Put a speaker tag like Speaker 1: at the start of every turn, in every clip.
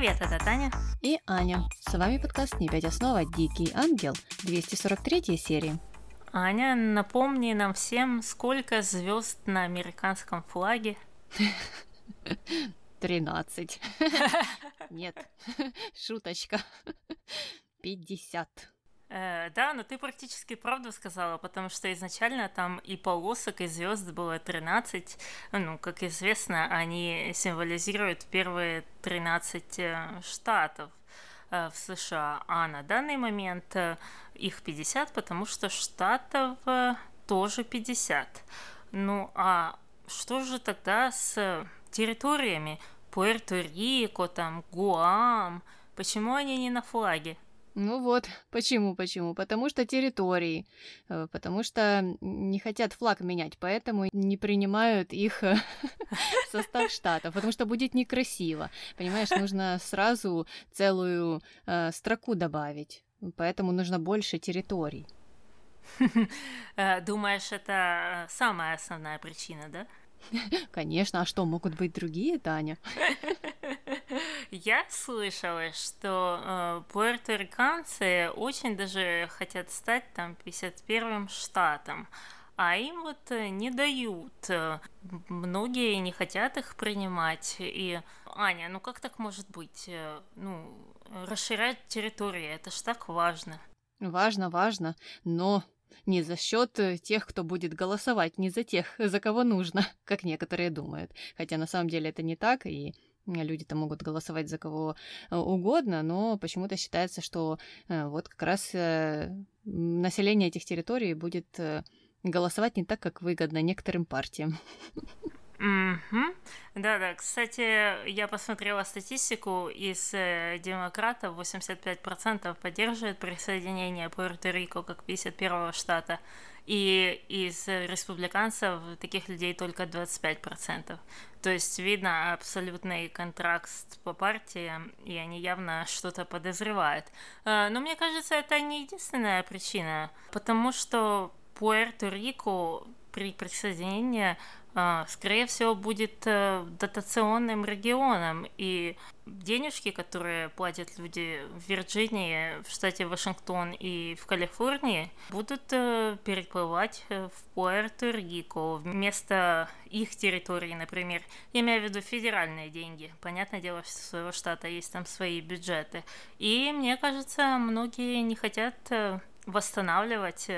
Speaker 1: Привет, это Таня.
Speaker 2: И Аня. С вами подкаст «Не пять основа. Дикий ангел». 243 серии.
Speaker 1: Аня, напомни нам всем, сколько звезд на американском флаге?
Speaker 2: 13. Нет, шуточка. 50.
Speaker 1: Э, да, но ты практически правду сказала, потому что изначально там и полосок, и звезд было 13. Ну, как известно, они символизируют первые 13 э, штатов э, в США, а на данный момент их 50, потому что штатов тоже 50. Ну а что же тогда с территориями? Пуэрто-Рико, там, Гуам. Почему они не на флаге?
Speaker 2: Ну вот, почему, почему? Потому что территории, э, потому что не хотят флаг менять, поэтому не принимают их в состав штатов, потому что будет некрасиво. Понимаешь, нужно сразу целую э, строку добавить, поэтому нужно больше территорий.
Speaker 1: Э, думаешь, это самая основная причина, да?
Speaker 2: Конечно, а что, могут быть другие, Таня?
Speaker 1: Я слышала, что э, пуэрториканцы очень даже хотят стать там 51-м штатом, а им вот э, не дают. Многие не хотят их принимать. И, Аня, ну как так может быть? Э, ну, расширять территории, это ж так важно.
Speaker 2: Важно, важно, но не за счет э, тех, кто будет голосовать, не за тех, за кого нужно, как некоторые думают. Хотя на самом деле это не так, и люди-то могут голосовать за кого э, угодно, но почему-то считается, что э, вот как раз население этих территорий будет голосовать не так, как выгодно некоторым партиям.
Speaker 1: Угу. Да-да, кстати, я посмотрела статистику, из э, демократов 85% поддерживает присоединение Пуэрто-Рико как 51-го штата, и из республиканцев таких людей только 25%. То есть видно абсолютный контракт по партиям, и они явно что-то подозревают. Э, но мне кажется, это не единственная причина, потому что Пуэрто-Рико при присоединении скорее всего, будет э, дотационным регионом, и денежки, которые платят люди в Вирджинии, в штате Вашингтон и в Калифорнии, будут э, переплывать э, в Пуэрто-Рико вместо их территории, например. Я имею в виду федеральные деньги. Понятное дело, что у своего штата есть там свои бюджеты. И мне кажется, многие не хотят восстанавливать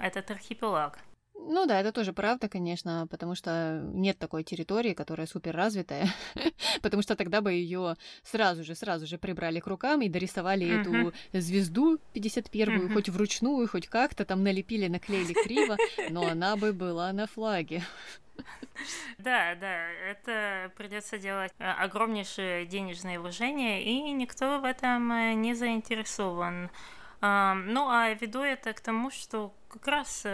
Speaker 1: этот архипелаг.
Speaker 2: Ну да, это тоже правда, конечно, потому что нет такой территории, которая супер развитая, потому что тогда бы ее сразу же, сразу же прибрали к рукам и дорисовали эту звезду 51-ю, хоть вручную, хоть как-то там налепили, наклеили криво, но она бы была на флаге.
Speaker 1: Да, да, это придется делать э, огромнейшие денежные вложения, и никто в этом э, не заинтересован. Ну, а веду это к тому, что как раз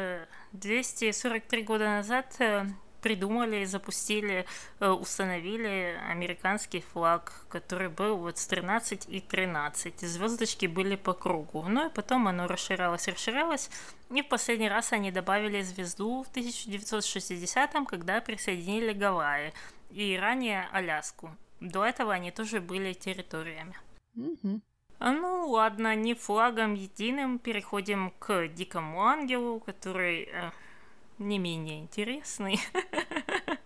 Speaker 1: 243 э, года назад э, придумали, запустили, э, установили американский флаг, который был вот с 13 и 13. Звездочки были по кругу. Ну и потом оно расширялось, расширялось. И в последний раз они добавили звезду в 1960-м, когда присоединили Гавайи. И ранее Аляску. До этого они тоже были территориями.
Speaker 2: Mm-hmm.
Speaker 1: А ну ладно, не флагом единым, переходим к Дикому Ангелу, который э, не менее интересный, э,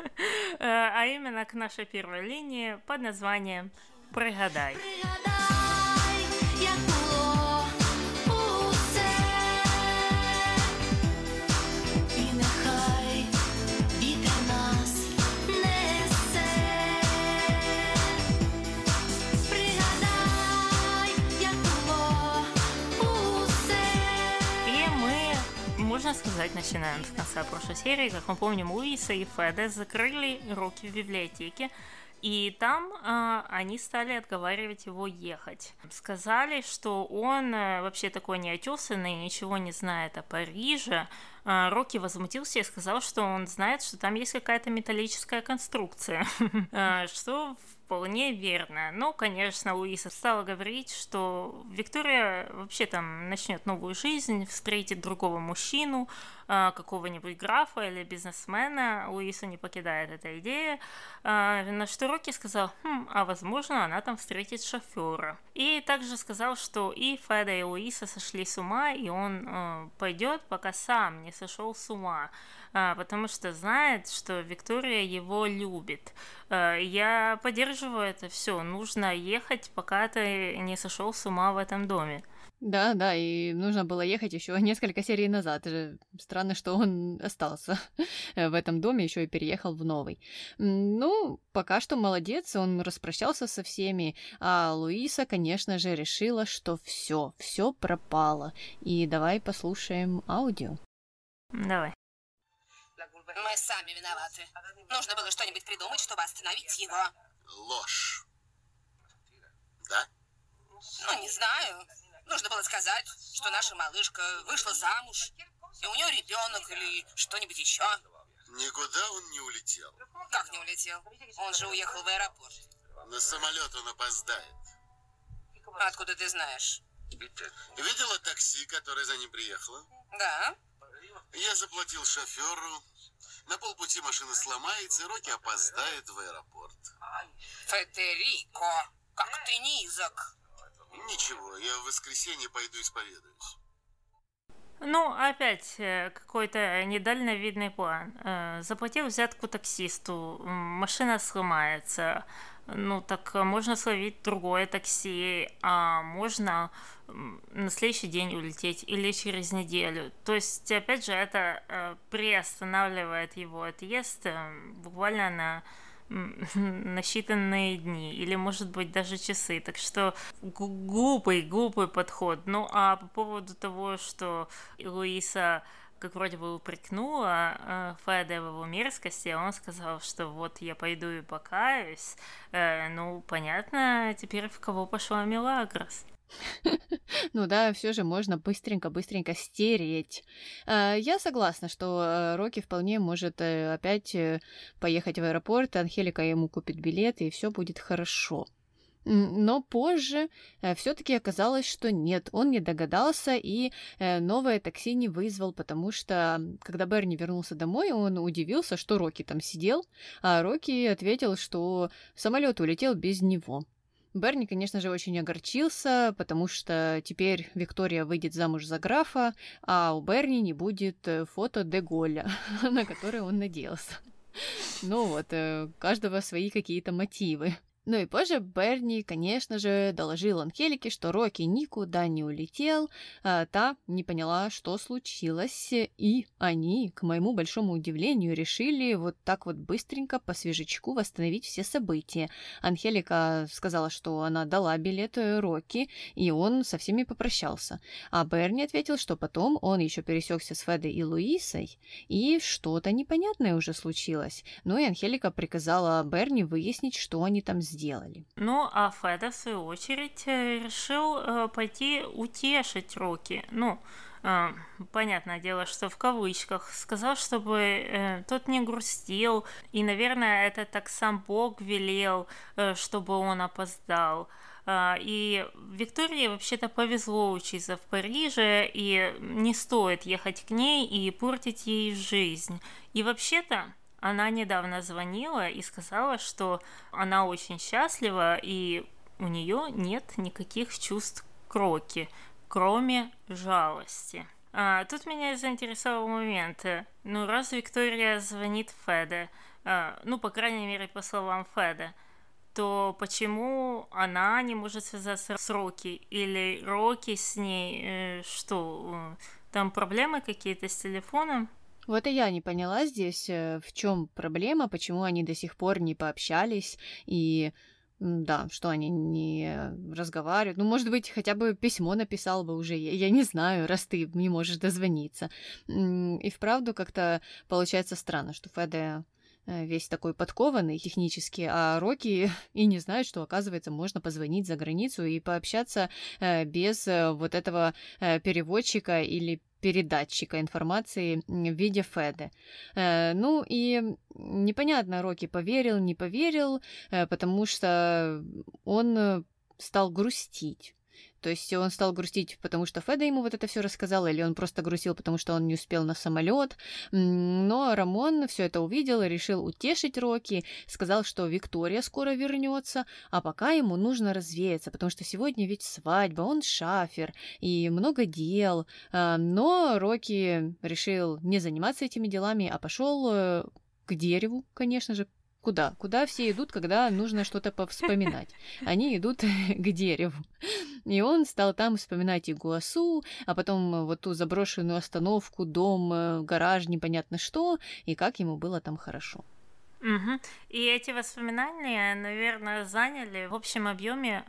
Speaker 1: а именно к нашей первой линии под названием «Пригадай». Сказать, начинаем с конца прошлой серии. Как мы помним, Луиса и Феда закрыли руки в библиотеке, и там э, они стали отговаривать его ехать. Сказали, что он э, вообще такой неотесанный, ничего не знает о Париже. Э, Рокки возмутился и сказал, что он знает, что там есть какая-то металлическая конструкция, э, что вполне верно. Ну, конечно, Луиса стала говорить, что Виктория вообще там начнет новую жизнь, встретит другого мужчину, какого-нибудь графа или бизнесмена. Луиса не покидает эта идея. А, на что Рокки сказал, хм, а возможно, она там встретит шофера. И также сказал, что и Феда, и Луиса сошли с ума, и он э, пойдет, пока сам не сошел с ума а, потому что знает, что Виктория его любит. А, я поддерживаю это все. Нужно ехать, пока ты не сошел с ума в этом доме.
Speaker 2: Да, да, и нужно было ехать еще несколько серий назад. Странно, что он остался в этом доме, еще и переехал в новый. Ну, пока что молодец, он распрощался со всеми, а Луиса, конечно же, решила, что все, все пропало. И давай послушаем аудио.
Speaker 1: Давай.
Speaker 3: Мы сами виноваты. Нужно было что-нибудь придумать, чтобы остановить его.
Speaker 4: Ложь. Да?
Speaker 3: Ну, не знаю. Нужно было сказать, что наша малышка вышла замуж, и у нее ребенок или что-нибудь еще.
Speaker 4: Никуда он не улетел.
Speaker 3: Как не улетел? Он же уехал в аэропорт.
Speaker 4: На самолет он опоздает.
Speaker 3: Откуда ты знаешь?
Speaker 4: Видела такси, которое за ним приехало?
Speaker 3: Да.
Speaker 4: Я заплатил шоферу. На полпути машина сломается, и Рокки опоздает в аэропорт.
Speaker 3: Федерико, как ты низок.
Speaker 4: Ничего, я в воскресенье пойду исповедуюсь.
Speaker 1: Ну, опять э, какой-то недальновидный план. Э, заплатил взятку таксисту, машина сломается. Ну, так можно словить другое такси, а можно на следующий день улететь или через неделю. То есть, опять же, это э, приостанавливает его отъезд буквально на на считанные дни или, может быть, даже часы. Так что глупый, глупый подход. Ну, а по поводу того, что Луиса как вроде бы упрекнула э, Феда в его мерзкости, он сказал, что вот я пойду и покаюсь. Э, ну, понятно, теперь в кого пошла Мелагрос.
Speaker 2: Ну да, все же можно быстренько-быстренько стереть. А, я согласна, что э, Рокки вполне может э, опять э, поехать в аэропорт, Анхелика ему купит билет, и все будет хорошо. Но позже все-таки оказалось, что нет, он не догадался и новое такси не вызвал, потому что, когда Берни вернулся домой, он удивился, что Рокки там сидел, а Рокки ответил, что самолет улетел без него. Берни, конечно же, очень огорчился, потому что теперь Виктория выйдет замуж за графа, а у Берни не будет э, фото Деголя, на которое он надеялся. Ну вот, э, каждого свои какие-то мотивы. Ну и позже Берни, конечно же, доложил Анхелике, что Рокки никуда не улетел, а та не поняла, что случилось, и они, к моему большому удивлению, решили вот так вот быстренько по свежечку восстановить все события. Анхелика сказала, что она дала билет Рокки, и он со всеми попрощался. А Берни ответил, что потом он еще пересекся с Федой и Луисой, и что-то непонятное уже случилось. Ну и Анхелика приказала Берни выяснить, что они там сделали сделали.
Speaker 1: Ну, а Феда, в свою очередь, э, решил э, пойти утешить Рокки. Ну, э, понятное дело, что в кавычках. Сказал, чтобы э, тот не грустил. И, наверное, это так сам Бог велел, э, чтобы он опоздал. Uh, и Виктории вообще-то повезло учиться в Париже, и не стоит ехать к ней и портить ей жизнь. И вообще-то она недавно звонила и сказала, что она очень счастлива и у нее нет никаких чувств к Роки, кроме жалости. А, тут меня заинтересовал момент. Ну, раз Виктория звонит Феде, а, ну, по крайней мере, по словам Феда, то почему она не может связаться с Роки? Или Роки с ней, э, что, э, там проблемы какие-то с телефоном?
Speaker 2: Вот и я не поняла здесь, э, в чем проблема, почему они до сих пор не пообщались и да, что они не разговаривают. Ну, может быть, хотя бы письмо написал бы уже, я, не знаю, раз ты не можешь дозвониться. И вправду как-то получается странно, что Феде э, весь такой подкованный технически, а Рокки и не знает, что, оказывается, можно позвонить за границу и пообщаться э, без вот этого переводчика или передатчика информации в виде Феды. Э, ну и непонятно, Рокки поверил, не поверил, э, потому что он стал грустить. То есть он стал грустить, потому что Феда ему вот это все рассказала, или он просто грустил, потому что он не успел на самолет. Но Рамон все это увидел и решил утешить Рокки, сказал, что Виктория скоро вернется, а пока ему нужно развеяться, потому что сегодня ведь свадьба, он шафер и много дел. А, но Рокки решил не заниматься этими делами, а пошел э, к дереву, конечно же, Куда? Куда все идут, когда нужно что-то повспоминать? Они идут к дереву. И он стал там вспоминать Игуасу, а потом вот ту заброшенную остановку, дом, э, гараж, непонятно что, и как ему было там хорошо.
Speaker 1: Угу. И эти воспоминания, наверное, заняли в общем объеме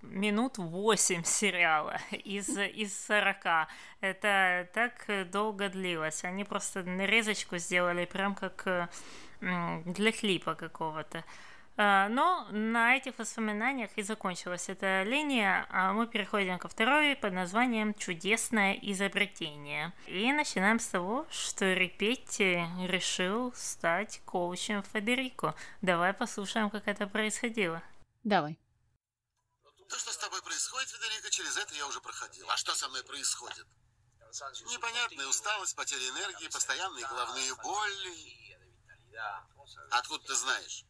Speaker 1: минут 8 сериала из, из 40. Это так долго длилось. Они просто нарезочку сделали прям как для клипа какого-то. А, но на этих воспоминаниях и закончилась эта линия, а мы переходим ко второй под названием «Чудесное изобретение». И начинаем с того, что Репетти решил стать коучем Федерико. Давай послушаем, как это происходило.
Speaker 2: Давай.
Speaker 4: То, что с тобой происходит, Федерико, через это я уже проходил. А что со мной происходит? Непонятная усталость, потеря энергии, постоянные головные боли. Откуда ты знаешь?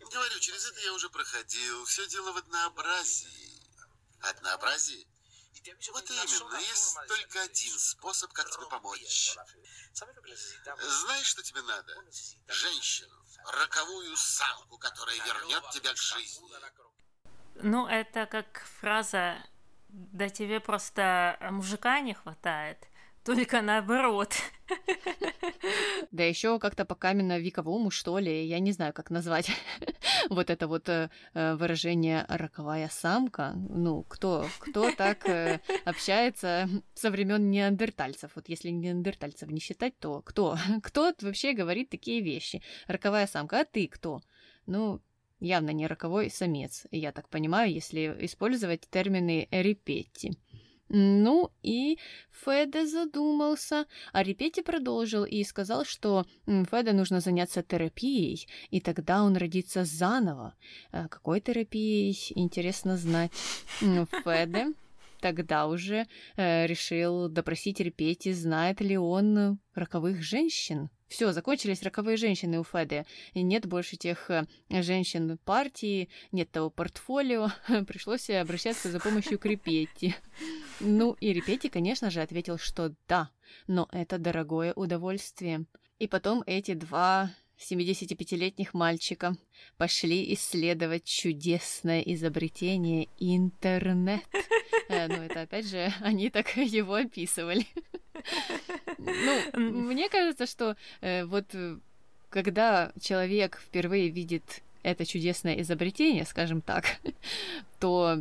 Speaker 4: Говорю, через это я уже проходил. Все дело в однообразии. Однообразие? Вот именно, есть только один способ, как тебе помочь. Знаешь, что тебе надо? Женщину, роковую самку, которая вернет тебя к жизни.
Speaker 1: Ну, это как фраза «Да тебе просто мужика не хватает». Только наоборот.
Speaker 2: Да еще как-то по каменно-вековому, что ли, я не знаю, как назвать вот это вот э, э, выражение «роковая самка». Ну, кто, кто так э, общается со времен неандертальцев? Вот если неандертальцев не считать, то кто? Кто вообще говорит такие вещи? Роковая самка, а ты кто? Ну, явно не роковой самец, я так понимаю, если использовать термины «репетти». Ну и Феде задумался, а Репети продолжил и сказал, что Феде нужно заняться терапией, и тогда он родится заново. А какой терапией, интересно знать. Феде тогда уже э, решил допросить Репети, знает ли он роковых женщин. Все, закончились роковые женщины у Феды. Нет больше тех э, женщин партии, нет того портфолио. Пришлось обращаться за помощью к Репетти. Ну и Репетти, конечно же, ответил, что да, но это дорогое удовольствие. И потом эти два 75-летних мальчика пошли исследовать чудесное изобретение интернет. Э, ну, это опять же, они так его описывали. Ну, мне кажется, что э, вот э, когда человек впервые видит это чудесное изобретение, скажем так, то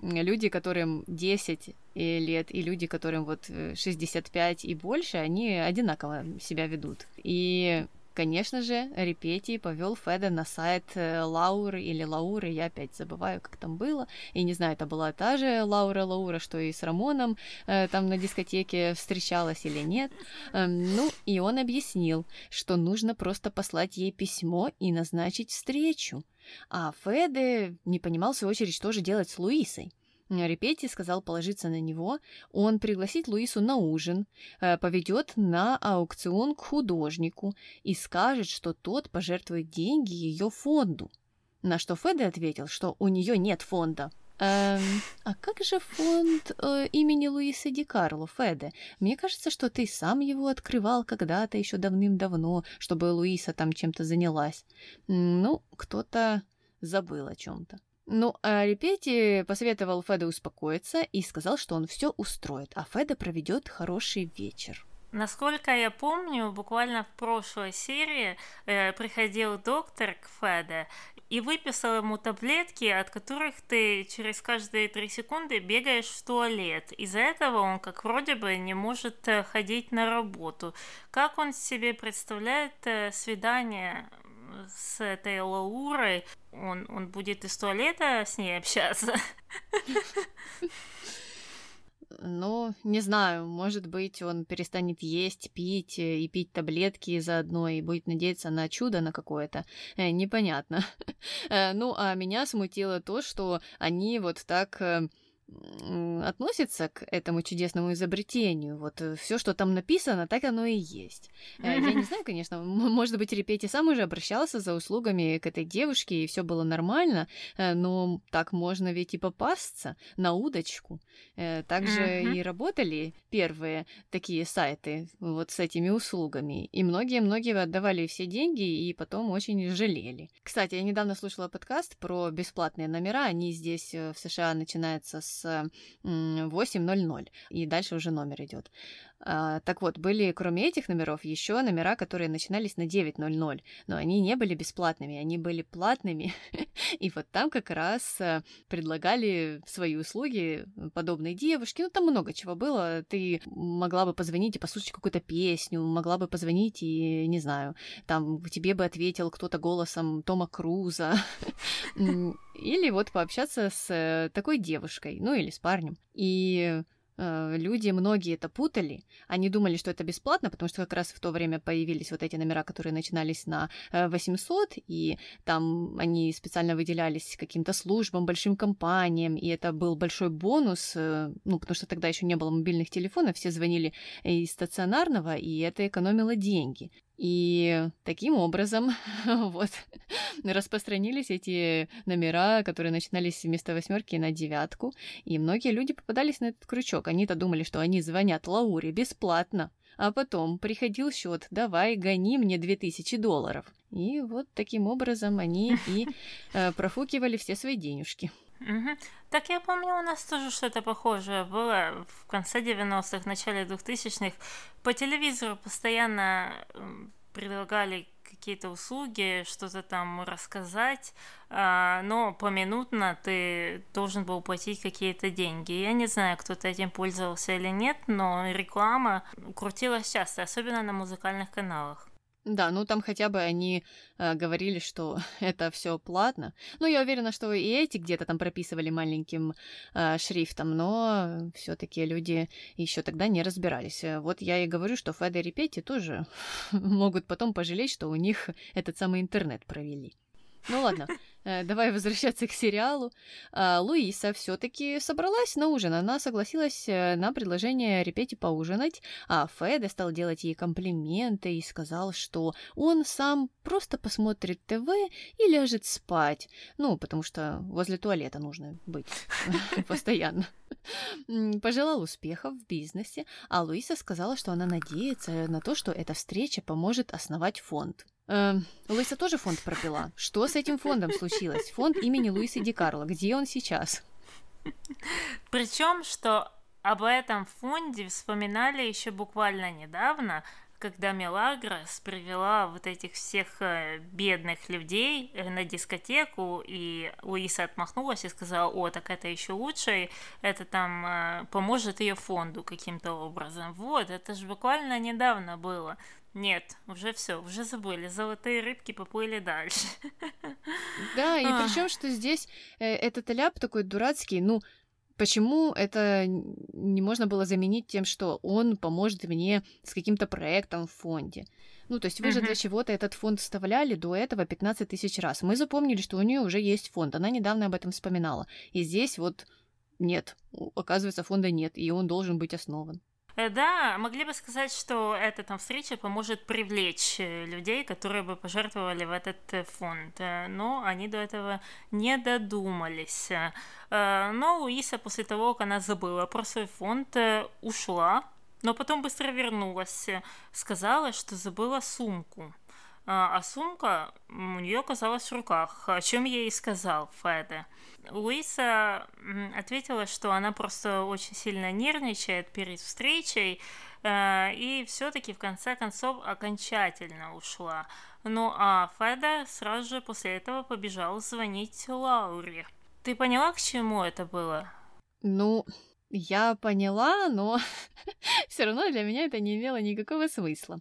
Speaker 2: люди, которым 10 лет, и люди, которым вот 65 и больше, они одинаково себя ведут. И Конечно же, Репетий повел Феда на сайт э, Лауры или Лауры, я опять забываю, как там было. И не знаю, это была та же Лаура Лаура, что и с Рамоном э, там на дискотеке встречалась или нет. Э, ну, и он объяснил, что нужно просто послать ей письмо и назначить встречу. А Феде не понимал, в свою очередь, что же делать с Луисой. Репетти сказал положиться на него, он пригласит Луису на ужин, э, поведет на аукцион к художнику и скажет, что тот пожертвует деньги ее фонду. На что Феде ответил, что у нее нет фонда. Эм, а как же фонд э, имени Луисы Ди Карло, Феде? Мне кажется, что ты сам его открывал когда-то еще давным-давно, чтобы Луиса там чем-то занялась. Ну, кто-то забыл о чем-то. Ну, а Репети посоветовал Феде успокоиться и сказал, что он все устроит, а Феде проведет хороший вечер.
Speaker 1: Насколько я помню, буквально в прошлой серии э, приходил доктор к Феде и выписал ему таблетки, от которых ты через каждые три секунды бегаешь в туалет. Из-за этого он как вроде бы не может э, ходить на работу. Как он себе представляет э, свидание с этой Лаурой, он, он будет из туалета с ней общаться.
Speaker 2: ну, не знаю, может быть, он перестанет есть, пить э, и пить таблетки заодно и будет надеяться на чудо на какое-то. Э, непонятно. Э, ну, а меня смутило то, что они вот так относится к этому чудесному изобретению. Вот э, все, что там написано, так оно и есть. Я не знаю, конечно, может быть, Репети сам уже обращался за услугами к этой девушке, и все было нормально, э, но так можно ведь и попасться на удочку. Э, также и работали первые такие сайты вот с этими услугами, и многие-многие отдавали все деньги и потом очень жалели. Кстати, я недавно слушала подкаст про бесплатные номера, они здесь в США начинаются с 8.00, и дальше уже номер идет. А, так вот, были кроме этих номеров еще номера, которые начинались на 9.00, но они не были бесплатными, они были платными. И вот там как раз э, предлагали свои услуги подобные девушке. Ну, там много чего было. Ты могла бы позвонить и послушать какую-то песню, могла бы позвонить и, не знаю, там тебе бы ответил кто-то голосом Тома Круза. Или вот пообщаться с э, такой девушкой, ну или с парнем. И Э, люди, многие это путали. Они думали, что это бесплатно, потому что как раз в то время появились вот эти номера, которые начинались на 800, э, и там они специально выделялись каким-то службам, большим компаниям, и это был большой бонус, ну, потому что тогда еще не было мобильных телефонов, все звонили из стационарного, и это экономило деньги. И таким образом вот распространились эти номера, которые начинались вместо восьмерки на девятку, и многие люди попадались на этот крючок. Они-то думали, что они звонят Лауре бесплатно, а потом приходил счет «давай, гони мне 2000 долларов». И вот таким образом они и э, профукивали все свои денежки.
Speaker 1: Угу. Так я помню, у нас тоже что-то похожее было в конце 90-х, начале 2000-х. По телевизору постоянно предлагали какие-то услуги, что-то там рассказать, а, но поминутно ты должен был платить какие-то деньги. Я не знаю, кто-то этим пользовался или нет, но реклама крутилась часто, особенно на музыкальных каналах.
Speaker 2: Да, ну там хотя бы они э, говорили, что это все платно. Ну, я уверена, что и эти где-то там прописывали маленьким э, шрифтом, но все-таки люди еще тогда не разбирались. Э, вот я и говорю, что Феда и Петти тоже могут потом пожалеть, что у них этот самый интернет провели. Ну ладно, давай возвращаться к сериалу. А, Луиса все-таки собралась на ужин. Она согласилась э, на предложение Репете поужинать, а Феде стал делать ей комплименты и сказал, что он сам просто посмотрит ТВ и ляжет спать. Ну, потому что возле туалета нужно быть постоянно. Пожелал успехов в бизнесе, а Луиса сказала, что она надеется на то, что эта встреча поможет основать фонд. Э, Луиса тоже фонд пропила. Что с этим фондом случилось? Фонд имени Луисы Ди Карло. Где он сейчас?
Speaker 1: Причем, что об этом фонде вспоминали еще буквально недавно, когда Мелагрос привела вот этих всех э, бедных людей э, на дискотеку, и Луиса отмахнулась и сказала, о, так это еще лучше, это там э, поможет ее фонду каким-то образом. Вот, это же буквально недавно было. Нет, уже все, уже забыли. Золотые рыбки поплыли дальше.
Speaker 2: Да, и причем, что здесь э, этот ляп такой дурацкий, ну, почему это не можно было заменить тем, что он поможет мне с каким-то проектом в фонде? Ну, то есть вы же для чего-то этот фонд вставляли до этого 15 тысяч раз. Мы запомнили, что у нее уже есть фонд. Она недавно об этом вспоминала. И здесь вот нет. Оказывается, фонда нет, и он должен быть основан.
Speaker 1: Э, да, могли бы сказать, что эта там встреча поможет привлечь э, людей, которые бы пожертвовали в этот э, фонд, но они до этого не додумались. Но Луиса после того, как она забыла про свой фонд, ушла, но потом быстро вернулась, сказала, что забыла сумку. А сумка у нее оказалась в руках, о чем я и сказал Феде. Луиса ответила, что она просто очень сильно нервничает перед встречей, э, и все-таки в конце концов окончательно ушла. Ну а Феда сразу же после этого побежал звонить Лауре. Ты поняла, к чему это было?
Speaker 2: Ну, я поняла, но все равно для меня это не имело никакого смысла.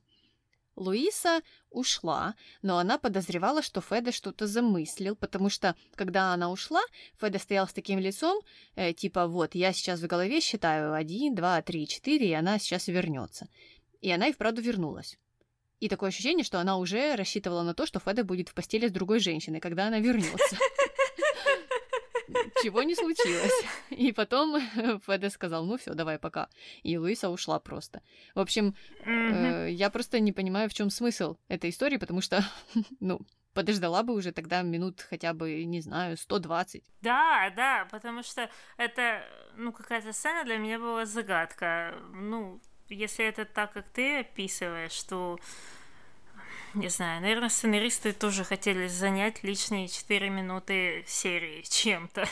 Speaker 2: Луиса ушла, но она подозревала, что Феда что-то замыслил, потому что, когда она ушла, Феда стоял с таким лицом, э, типа, вот, я сейчас в голове считаю один, два, три, четыре, и она сейчас вернется. И она и вправду вернулась. И такое ощущение, что она уже рассчитывала на то, что Феда будет в постели с другой женщиной, когда она вернется. Чего не случилось. И потом Феде сказал, ну все, давай пока. И Луиса ушла просто. В общем, э, я просто не понимаю, в чем смысл этой истории, потому что, ну, подождала бы уже тогда минут хотя бы, не знаю, 120.
Speaker 1: Да, да, потому что это, ну, какая-то сцена для меня была загадка. Ну, если это так, как ты описываешь, то не знаю, наверное, сценаристы тоже хотели занять лишние 4 минуты серии чем-то.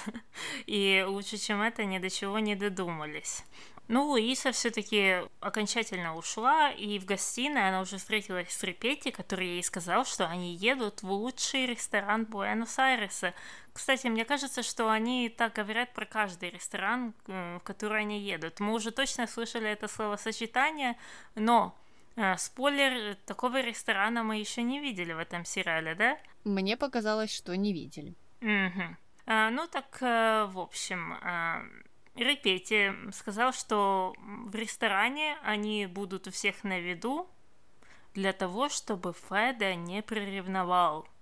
Speaker 1: И лучше, чем это, ни до чего не додумались. Ну, Луиса все-таки окончательно ушла, и в гостиной она уже встретилась с Репетти, который ей сказал, что они едут в лучший ресторан Буэнос-Айреса. Кстати, мне кажется, что они так говорят про каждый ресторан, э, в который они едут. Мы уже точно слышали это словосочетание, но а, спойлер, такого ресторана мы еще не видели в этом сериале, да?
Speaker 2: Мне показалось, что не видели.
Speaker 1: Угу. А, ну так, а, в общем, а, Репети сказал, что в ресторане они будут у всех на виду для того, чтобы Феда не приревновал.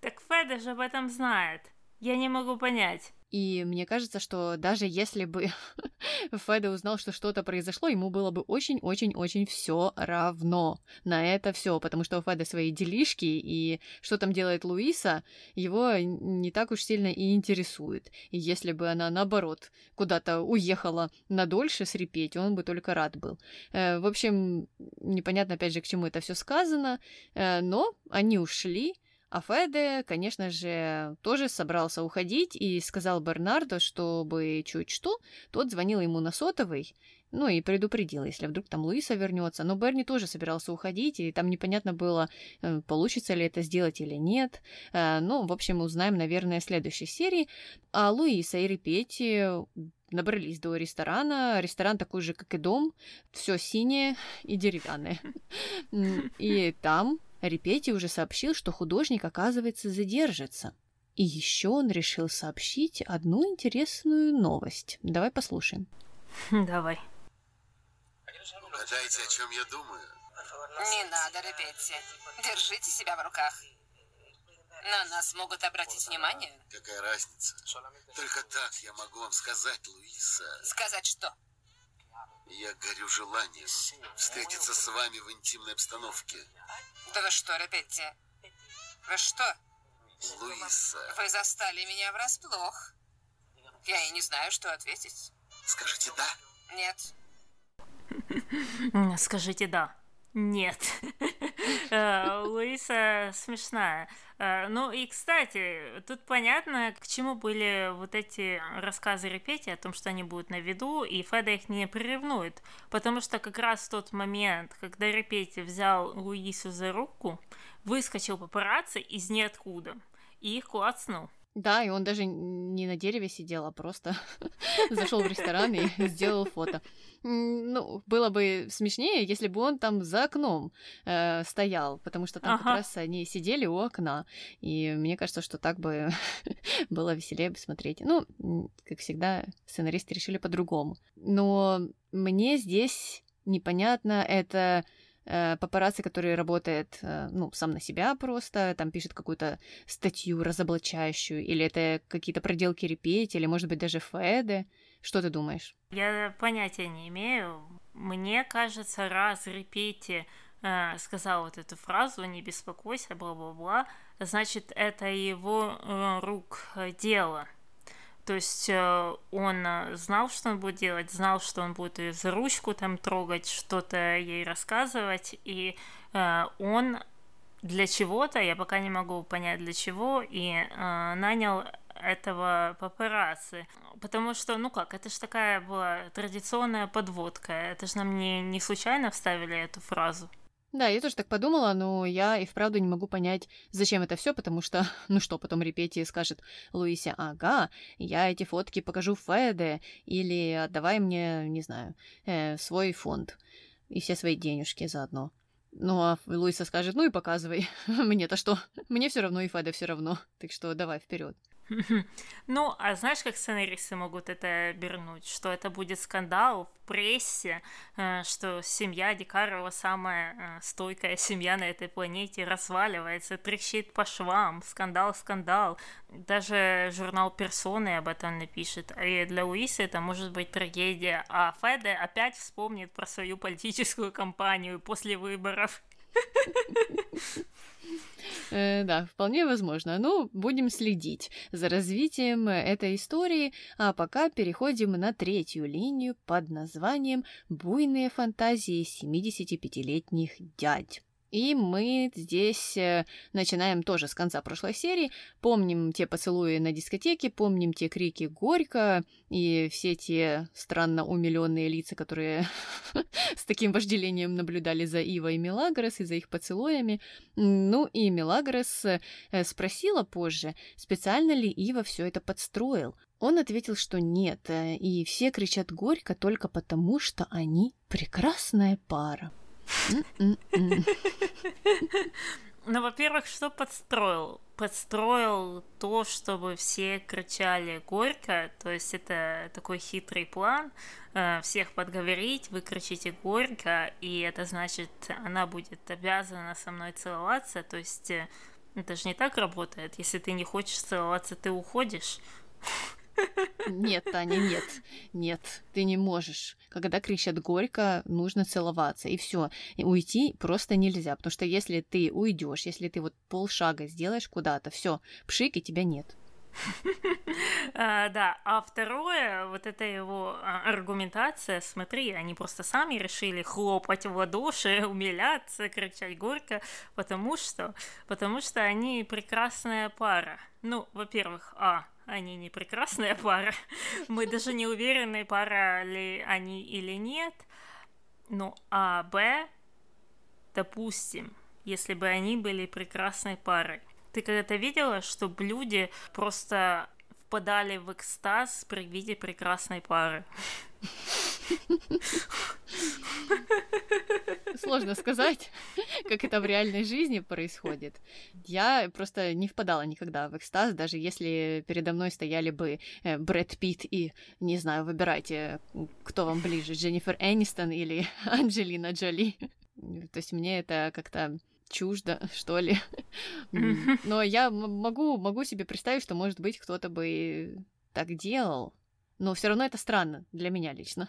Speaker 1: Так Феда же об этом знает. Я не могу понять.
Speaker 2: И мне кажется, что даже если бы Феда узнал, что что-то произошло, ему было бы очень-очень-очень все равно на это все, потому что у Феда свои делишки, и что там делает Луиса, его не так уж сильно и интересует. И если бы она, наоборот, куда-то уехала надольше срепеть, он бы только рад был. Э, в общем, непонятно, опять же, к чему это все сказано, э, но они ушли, а Феде, конечно же, тоже собрался уходить и сказал Бернардо, чтобы чуть что, тот звонил ему на сотовый, ну и предупредил, если вдруг там Луиса вернется. Но Берни тоже собирался уходить, и там непонятно было, э, получится ли это сделать или нет. Э, ну, в общем, узнаем, наверное, в следующей серии. А Луиса и Репетти набрались до ресторана. Ресторан такой же, как и дом. Все синее и деревянное. И там Репети уже сообщил, что художник, оказывается, задержится. И еще он решил сообщить одну интересную новость. Давай послушаем.
Speaker 1: Давай.
Speaker 4: Угадайте, о чем я думаю.
Speaker 3: Не надо, Репетти. Держите себя в руках. На нас могут обратить внимание.
Speaker 4: Какая разница? Только так я могу вам сказать, Луиса.
Speaker 3: Сказать что?
Speaker 4: Я горю желанием встретиться с вами в интимной обстановке.
Speaker 3: Да вы что, Репетти? Вы что?
Speaker 4: Луиса.
Speaker 3: Вы застали меня врасплох. Я и не знаю, что ответить.
Speaker 4: Скажите «да».
Speaker 3: Нет.
Speaker 1: Скажите «да». Нет. Э, Луиса смешная. Э, ну и, кстати, тут понятно, к чему были вот эти рассказы Репети о том, что они будут на виду, и Феда их не приревнует. Потому что как раз в тот момент, когда Репети взял Луису за руку, выскочил папарацци из ниоткуда и их клацнул.
Speaker 2: Да, и он даже не на дереве сидел, а просто зашел в ресторан и сделал фото. Ну, было бы смешнее, если бы он там за окном э, стоял, потому что там ага. как раз они сидели у окна. И мне кажется, что так бы было веселее бы смотреть. Ну, как всегда, сценаристы решили по-другому. Но мне здесь непонятно, это папарацци, который работает, э, ну, сам на себя просто, там пишет какую-то статью разоблачающую, или это какие-то проделки репеть, или, может быть, даже Феды. Что ты думаешь?
Speaker 1: Я понятия не имею. Мне кажется, раз репети э, сказал вот эту фразу «не беспокойся», бла-бла-бла, значит, это его э, рук дело. То есть э, он э, знал, что он будет делать, знал, что он будет ее за ручку там трогать, что-то ей рассказывать, и э, он для чего-то, я пока не могу понять для чего, и нанял этого папарацци. Потому что, ну как, это же такая была традиционная подводка. Это же нам не, не случайно вставили эту фразу.
Speaker 2: Да, я тоже так подумала, но я и вправду не могу понять, зачем это все, потому что, ну что, потом Репетия скажет Луисе, ага, я эти фотки покажу Феде, или отдавай мне, не знаю, э, свой фонд и все свои денежки заодно. Ну, а Луиса скажет, ну и показывай. Мне-то что? Мне все равно и Феде все равно. Так что давай вперед.
Speaker 1: Ну, а знаешь, как сценаристы могут это обернуть? Что это будет скандал в прессе, э, что семья Дикарова самая э, стойкая семья на этой планете разваливается, трещит по швам, скандал, скандал. Даже журнал Персоны об этом напишет. И для Луисы это может быть трагедия. А Феде опять вспомнит про свою политическую кампанию после выборов.
Speaker 2: Э, да, вполне возможно. Ну, будем следить за развитием этой истории, а пока переходим на третью линию под названием «Буйные фантазии 75-летних дядь». И мы здесь э, начинаем тоже с конца прошлой серии. Помним те поцелуи на дискотеке, помним те крики «Горько» и все те странно умиленные лица, которые с таким вожделением наблюдали за Ива и Мелагрос и за их поцелуями. Ну и Мелагрос э, спросила позже, специально ли Ива все это подстроил. Он ответил, что нет, э, и все кричат горько только потому, что они прекрасная пара.
Speaker 1: Ну, во-первых, что подстроил? Подстроил то, чтобы все кричали горько, то есть это такой хитрый план, э, всех подговорить, вы кричите горько, и это значит, она будет обязана со мной целоваться, то есть э, это же не так работает, если ты не хочешь целоваться, ты уходишь.
Speaker 2: Нет, Таня, нет, нет, ты не можешь. Когда кричат горько, нужно целоваться, и все. Уйти просто нельзя, потому что если ты уйдешь, если ты вот полшага сделаешь куда-то, все, пшик, и тебя нет.
Speaker 1: А, да, а второе, вот эта его а, аргументация, смотри, они просто сами решили хлопать в ладоши, умиляться, кричать горько, потому что, потому что они прекрасная пара. Ну, во-первых, а, они не прекрасная пара. Мы даже не уверены, пара ли они или нет. Ну, а Б, допустим, если бы они были прекрасной парой. Ты когда-то видела, чтобы люди просто впадали в экстаз при виде прекрасной пары?
Speaker 2: Сложно сказать, как это в реальной жизни происходит. Я просто не впадала никогда в экстаз, даже если передо мной стояли бы э, Брэд Питт и, не знаю, выбирайте, кто вам ближе, Дженнифер Энистон или Анджелина Джоли. То есть мне это как-то чуждо, что ли. Но я могу, могу себе представить, что, может быть, кто-то бы так делал. Но все равно это странно для меня лично.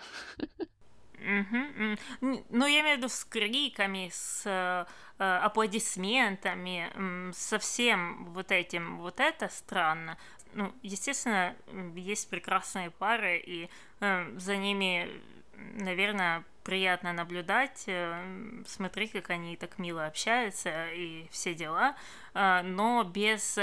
Speaker 1: Ну, я имею в виду с криками, с э, аплодисментами, со всем вот этим. Вот это странно. Ну, естественно, есть прекрасные пары, и э, за ними, наверное, приятно наблюдать, э, смотреть, как они так мило общаются и все дела, но без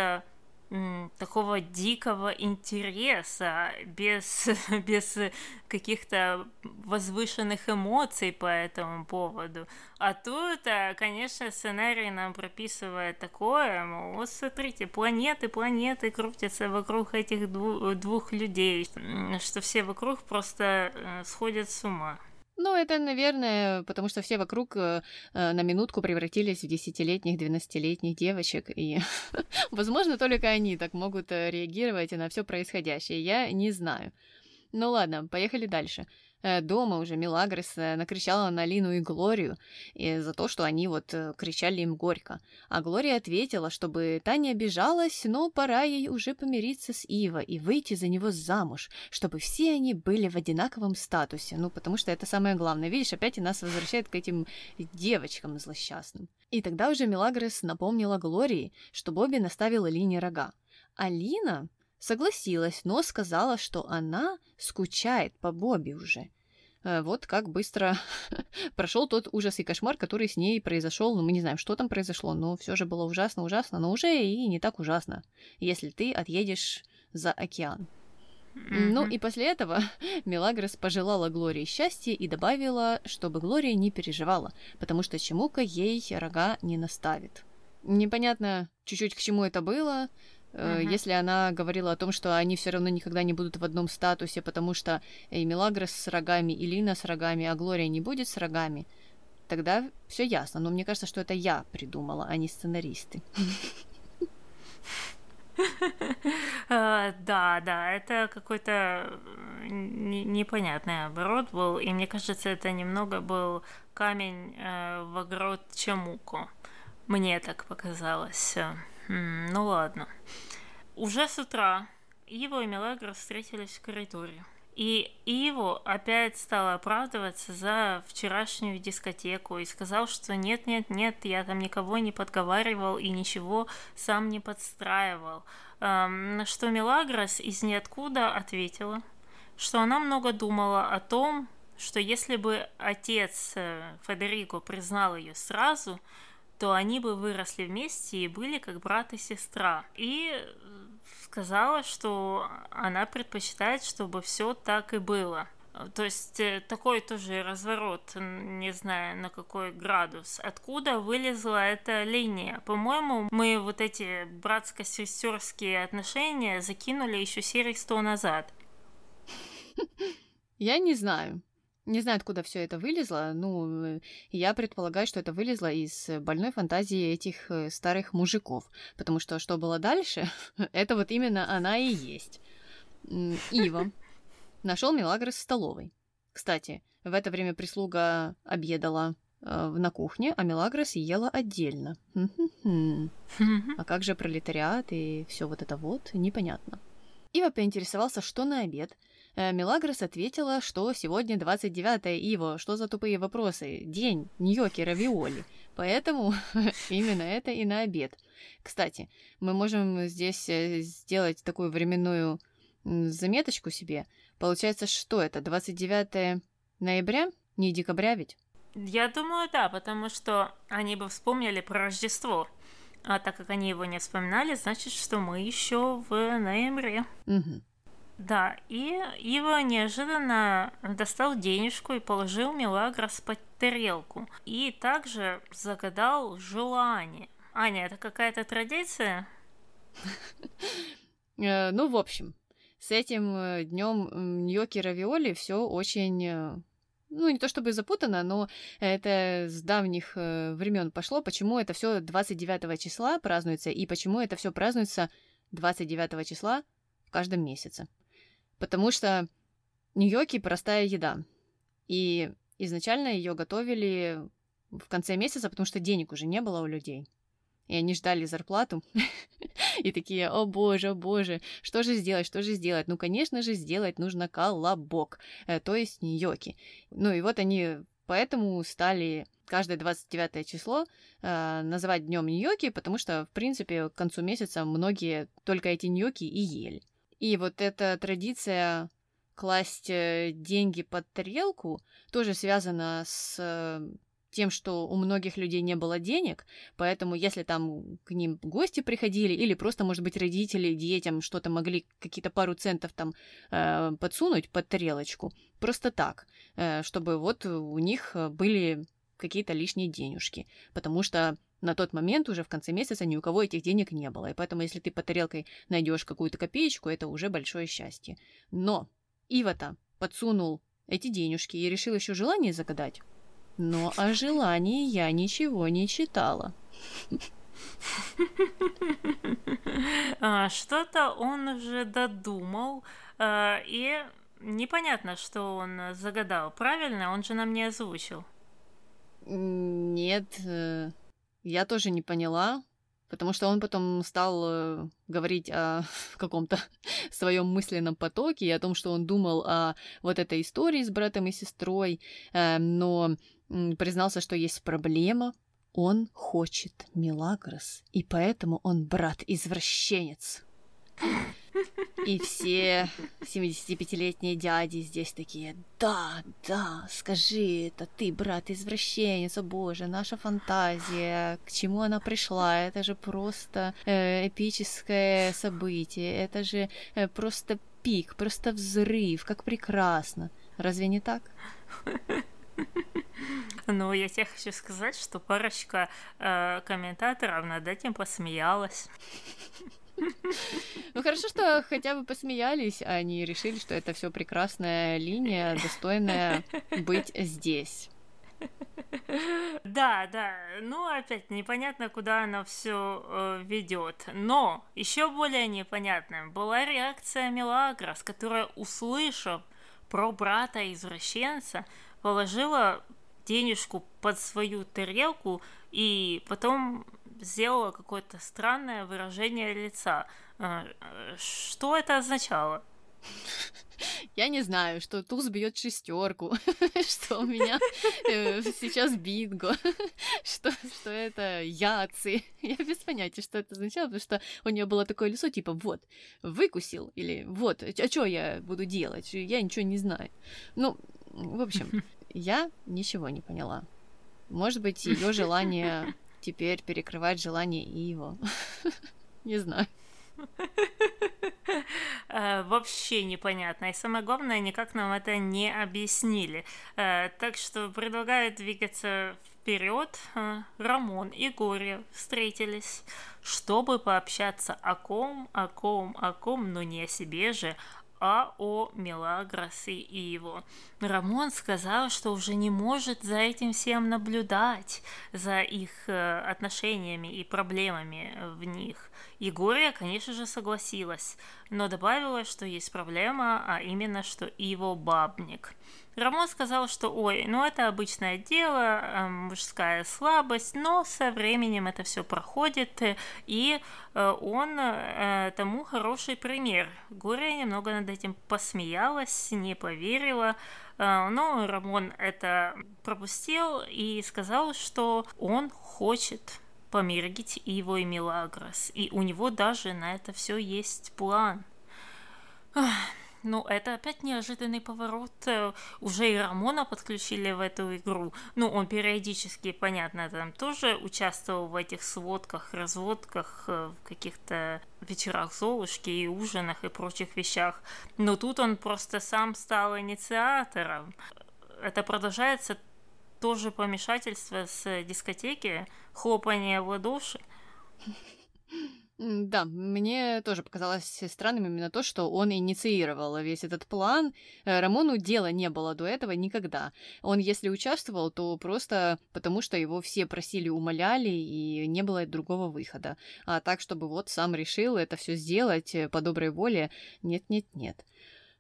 Speaker 1: такого дикого интереса, без, без каких-то возвышенных эмоций по этому поводу. А тут, конечно, сценарий нам прописывает такое, мол, вот смотрите, планеты, планеты крутятся вокруг этих двух, двух людей, что все вокруг просто сходят с ума.
Speaker 2: Ну, это, наверное, потому что все вокруг э, э на минутку превратились в десятилетних, двенадцатилетних девочек, и, возможно, только они так могут э, реагировать на все происходящее. Я не знаю. Ну ладно, поехали дальше. Э, дома уже Милагрос э, накричала на Лину и Глорию и за то, что они вот э, кричали им горько. А Глория ответила, чтобы та не обижалась, но пора ей уже помириться с Ива и выйти за него замуж, чтобы все они были в одинаковом статусе. Ну, потому что это самое главное. Видишь, опять и нас возвращает к этим девочкам злосчастным. И тогда уже Милагрос напомнила Глории, что Бобби наставила Лине рога. А Лина Согласилась, но сказала, что она скучает по Бобби уже. Э, вот как быстро прошел тот ужас и кошмар, который с ней произошел. Ну, мы не знаем, что там произошло, но все же было ужасно-ужасно, но уже и не так ужасно, если ты отъедешь за океан. Ну и после этого Мелагрос пожелала Глории счастья и добавила, чтобы Глория не переживала, потому что Чемука ей рога не наставит. Непонятно чуть-чуть к чему это было, Uh-huh. Если она говорила о том, что они все равно никогда не будут в одном статусе, потому что и Мелагрос с рогами, и Лина с рогами, а Глория не будет с рогами, тогда все ясно. Но мне кажется, что это я придумала, а не сценаристы.
Speaker 1: А, да, да, это какой-то непонятный оборот был, и мне кажется, это немного был камень э, в огород Чамуку. Мне так показалось. Ну ладно. Уже с утра Ива и Мелагра встретились в коридоре. И Иво опять стал оправдываться за вчерашнюю дискотеку и сказал, что нет-нет-нет, я там никого не подговаривал и ничего сам не подстраивал. На что Мелагрос из ниоткуда ответила, что она много думала о том, что если бы отец э, Федерико признал ее сразу, то они бы выросли вместе и были как брат и сестра. И сказала, что она предпочитает, чтобы все так и было. То есть э, такой тоже разворот, не знаю на какой градус. Откуда вылезла эта линия? По-моему, мы вот эти братско-сестерские отношения закинули еще серии сто назад.
Speaker 2: Я не знаю. Не знаю, откуда все это вылезло. Ну, я предполагаю, что это вылезло из больной фантазии этих э, старых мужиков. Потому что что было дальше, это вот именно она и есть. Ива нашел Мелагрос в столовой. Кстати, в это время прислуга обедала э, на кухне, а Мелагрос ела отдельно. А как же пролетариат и все вот это вот, непонятно. Ива поинтересовался, что на обед, Мелагрос ответила, что сегодня 29 Иво, что за тупые вопросы? День, ньоки, равиоли. Поэтому именно это и на обед. Кстати, мы можем здесь э, сделать такую временную заметочку себе. Получается, что это, 29 ноября? Не декабря ведь?
Speaker 1: Я думаю, да, потому что они бы вспомнили про Рождество. А так как они его не вспоминали, значит, что мы еще в ноябре.
Speaker 2: Угу.
Speaker 1: Да, и Ива неожиданно достал денежку и положил Мелагрос под тарелку. И также загадал желание. Аня, это какая-то традиция?
Speaker 2: Э, ну, в общем, с этим э, днем Ньоки Равиоли все очень э, ну, не то чтобы запутано, но это с давних времен пошло, почему это все 29 числа празднуется и почему это все празднуется 29 числа в каждом месяце потому что ньоки простая еда. И изначально ее готовили в конце месяца, потому что денег уже не было у людей. И они ждали зарплату. И такие, о боже, о боже, что же сделать, что же сделать? Ну, конечно же, сделать нужно колобок, э, то есть ньоки. Ну и вот они поэтому стали каждое 29 число э, называть днем ньоки, потому что, в принципе, к концу месяца многие только эти ньоки и ели. И вот эта традиция класть э, деньги под тарелку тоже связана с э, тем, что у многих людей не было денег, поэтому если там к ним гости приходили или просто, может быть, родители детям что-то могли, какие-то пару центов там э, подсунуть под тарелочку, просто так, э, чтобы вот у них были какие-то лишние денежки, потому что на тот момент уже в конце месяца ни у кого этих денег не было, и поэтому если ты по тарелкой найдешь какую-то копеечку, это уже большое счастье. Но Ива-то подсунул эти денежки и решил еще желание загадать. Но о желании я ничего не читала.
Speaker 1: А, что-то он уже додумал, а, и непонятно, что он загадал. Правильно? Он же нам не озвучил.
Speaker 2: Нет, э, я тоже не поняла, потому что он потом стал э, говорить о каком-то своем мысленном потоке и о том, что он думал о вот этой истории с братом и сестрой, э, но признался, что есть проблема. Он хочет Милагрос, и поэтому он брат-извращенец. И все 75-летние дяди здесь такие, да, да, скажи это, ты, брат-извращенец, о боже, наша фантазия, к чему она пришла, это же просто э, эпическое событие, это же э, просто пик, просто взрыв, как прекрасно. Разве не так?
Speaker 1: Ну, я тебе хочу сказать, что парочка э, комментаторов над этим посмеялась.
Speaker 2: Ну хорошо, что хотя бы посмеялись, а не решили, что это все прекрасная линия, достойная быть здесь.
Speaker 1: Да, да. Ну, опять непонятно, куда оно все э, ведет. Но еще более непонятным была реакция Мелагрос, которая, услышав про брата извращенца, положила денежку под свою тарелку и потом сделала какое-то странное выражение лица. Э, что это означало?
Speaker 2: Я не знаю, что туз бьет шестерку, что у меня э, сейчас бинго, что, что это яцы. Я без понятия, что это означало, потому что у нее было такое лицо, типа, вот, выкусил, или вот, а что я буду делать? Я ничего не знаю. Ну, в общем, я ничего не поняла. Может быть, ее желание теперь перекрывать желание Иво. Не знаю.
Speaker 1: Э, вообще непонятно. И самое главное, никак нам это не объяснили. Э, так что предлагаю двигаться вперед. Э, Рамон и Горе встретились, чтобы пообщаться о ком, о ком, о ком, но не о себе же, а о Мелагросе и его. Рамон сказал, что уже не может за этим всем наблюдать, за их э, отношениями и проблемами в них. Егория, конечно же, согласилась, но добавила, что есть проблема, а именно, что его бабник. Рамон сказал, что ой, ну это обычное дело, э, мужская слабость, но со временем это все проходит, и э, он э, тому хороший пример. Горя немного над этим посмеялась, не поверила, но Рамон это пропустил и сказал, что он хочет помирить его и Милагрос, и у него даже на это все есть план. Ну, это опять неожиданный поворот. Э, уже и Рамона подключили в эту игру. Ну, он периодически, понятно, там тоже участвовал в этих сводках, разводках, э, в каких-то вечерах Золушки и ужинах и прочих вещах. Но тут он просто сам стал инициатором. Это продолжается тоже помешательство с дискотеки, хлопание в ладоши.
Speaker 2: Да, мне тоже показалось странным именно то, что он инициировал весь этот план. Э, Рамону дела не было до этого никогда. Он, если участвовал, то просто потому, что его все просили, умоляли, и не было другого выхода. А так, чтобы вот сам решил это все сделать э, по доброй воле, нет-нет-нет.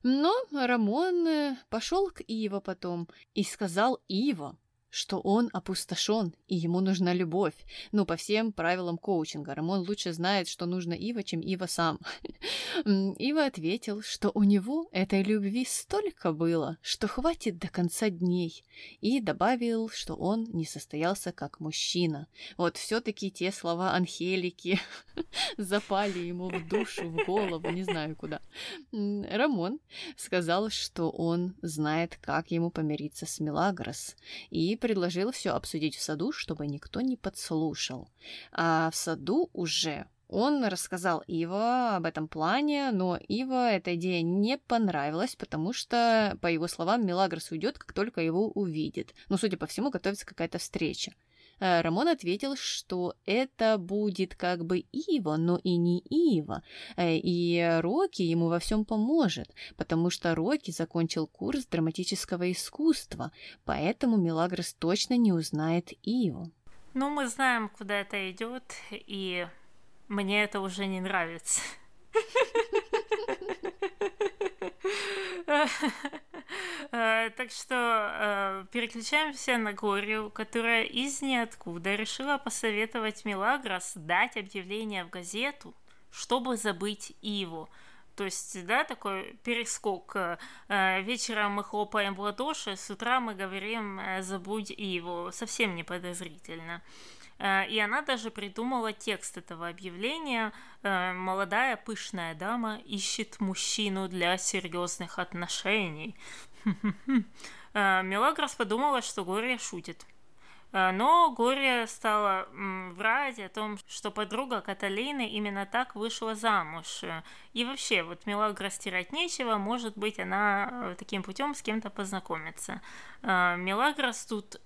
Speaker 2: Но Рамон э, пошел к Иво потом и сказал Иво, что он опустошен, и ему нужна любовь. Ну, по всем правилам коучинга. Рамон лучше знает, что нужно Ива, чем Ива сам. Ива ответил, что у него этой любви столько было, что хватит до конца дней. И добавил, что он не состоялся как мужчина. Вот все-таки те слова Анхелики запали ему в душу, в голову, не знаю куда. Рамон сказал, что он знает, как ему помириться с Мелагрос, и предложил все обсудить в саду, чтобы никто не подслушал. А в саду уже он рассказал Ива об этом плане, но Ива эта идея не понравилась, потому что, по его словам, Мелагрос уйдет, как только его увидит. Но, судя по всему, готовится какая-то встреча. Э, Рамон ответил, что это будет как бы Ива, но и не Ива. Э, и Рокки ему во всем поможет, потому что Рокки закончил курс драматического искусства, поэтому Мелагрос точно не узнает Иву.
Speaker 1: Ну, мы знаем, куда это идет, и мне это уже не нравится. Э, так что э, переключаемся на Горию, которая из ниоткуда решила посоветовать Мелагрос дать объявление в газету, чтобы забыть Иву. То есть, да, такой перескок. Э, вечером мы хлопаем в ладоши, с утра мы говорим «забудь Иву». Совсем не подозрительно. Э, и она даже придумала текст этого объявления. Э, Молодая пышная дама ищет мужчину для серьезных отношений. Э, Мелагрос подумала, что Глория шутит. Но Глория стала врать о том, что подруга Каталины именно так вышла замуж. И вообще, вот Мелагра стирать нечего, может быть, она таким путем с кем-то познакомится. Мелагрос тут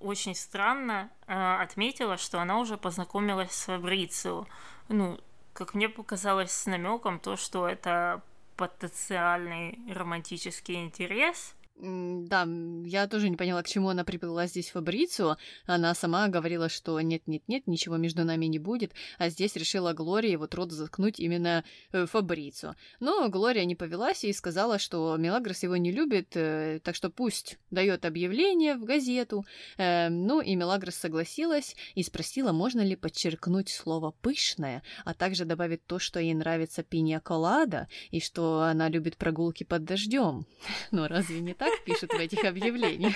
Speaker 1: очень странно отметила, что она уже познакомилась с Фабрицио. Ну, как мне показалось, с намеком то, что это потенциальный романтический интерес –
Speaker 2: да, я тоже не поняла, к чему она приплыла здесь Фабрицу. Она сама говорила, что нет-нет-нет, ничего между нами не будет, а здесь решила Глория вот рот заткнуть именно э, Фабрицу. Но Глория не повелась и сказала, что Мелагрос его не любит, э, так что пусть дает объявление в газету. Э, ну и Мелагрос согласилась и спросила, можно ли подчеркнуть слово «пышное», а также добавить то, что ей нравится пинья колада и что она любит прогулки под дождем. Но разве не так? Так пишут в этих объявлениях.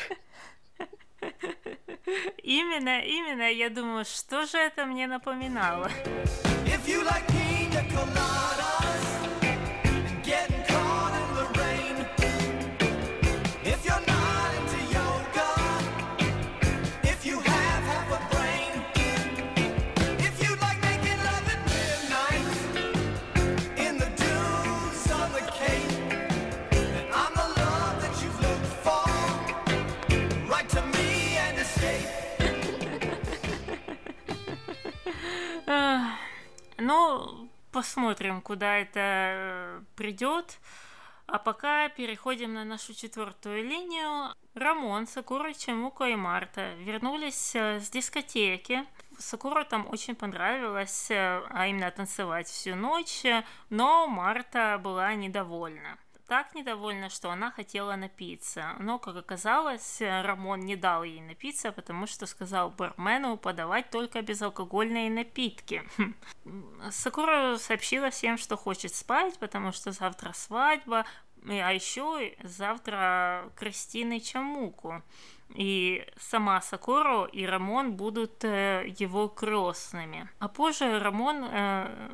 Speaker 1: Именно, именно, я думаю, что же это мне напоминало. If you like Ну, посмотрим, куда это э, придет. А пока переходим на нашу четвертую линию. Рамон, Сакура, Чемуко и Марта вернулись э, с дискотеки. Сакура там очень понравилось, э, а именно танцевать всю ночь, но Марта была недовольна так недовольна, что она хотела напиться. Но, как оказалось, Рамон не дал ей напиться, потому что сказал бармену подавать только безалкогольные напитки. Сакура сообщила всем, что хочет спать, потому что завтра свадьба, а еще завтра Кристины Чамуку. И сама Сакуро и Рамон будут э, его крестными. А позже Рамон э,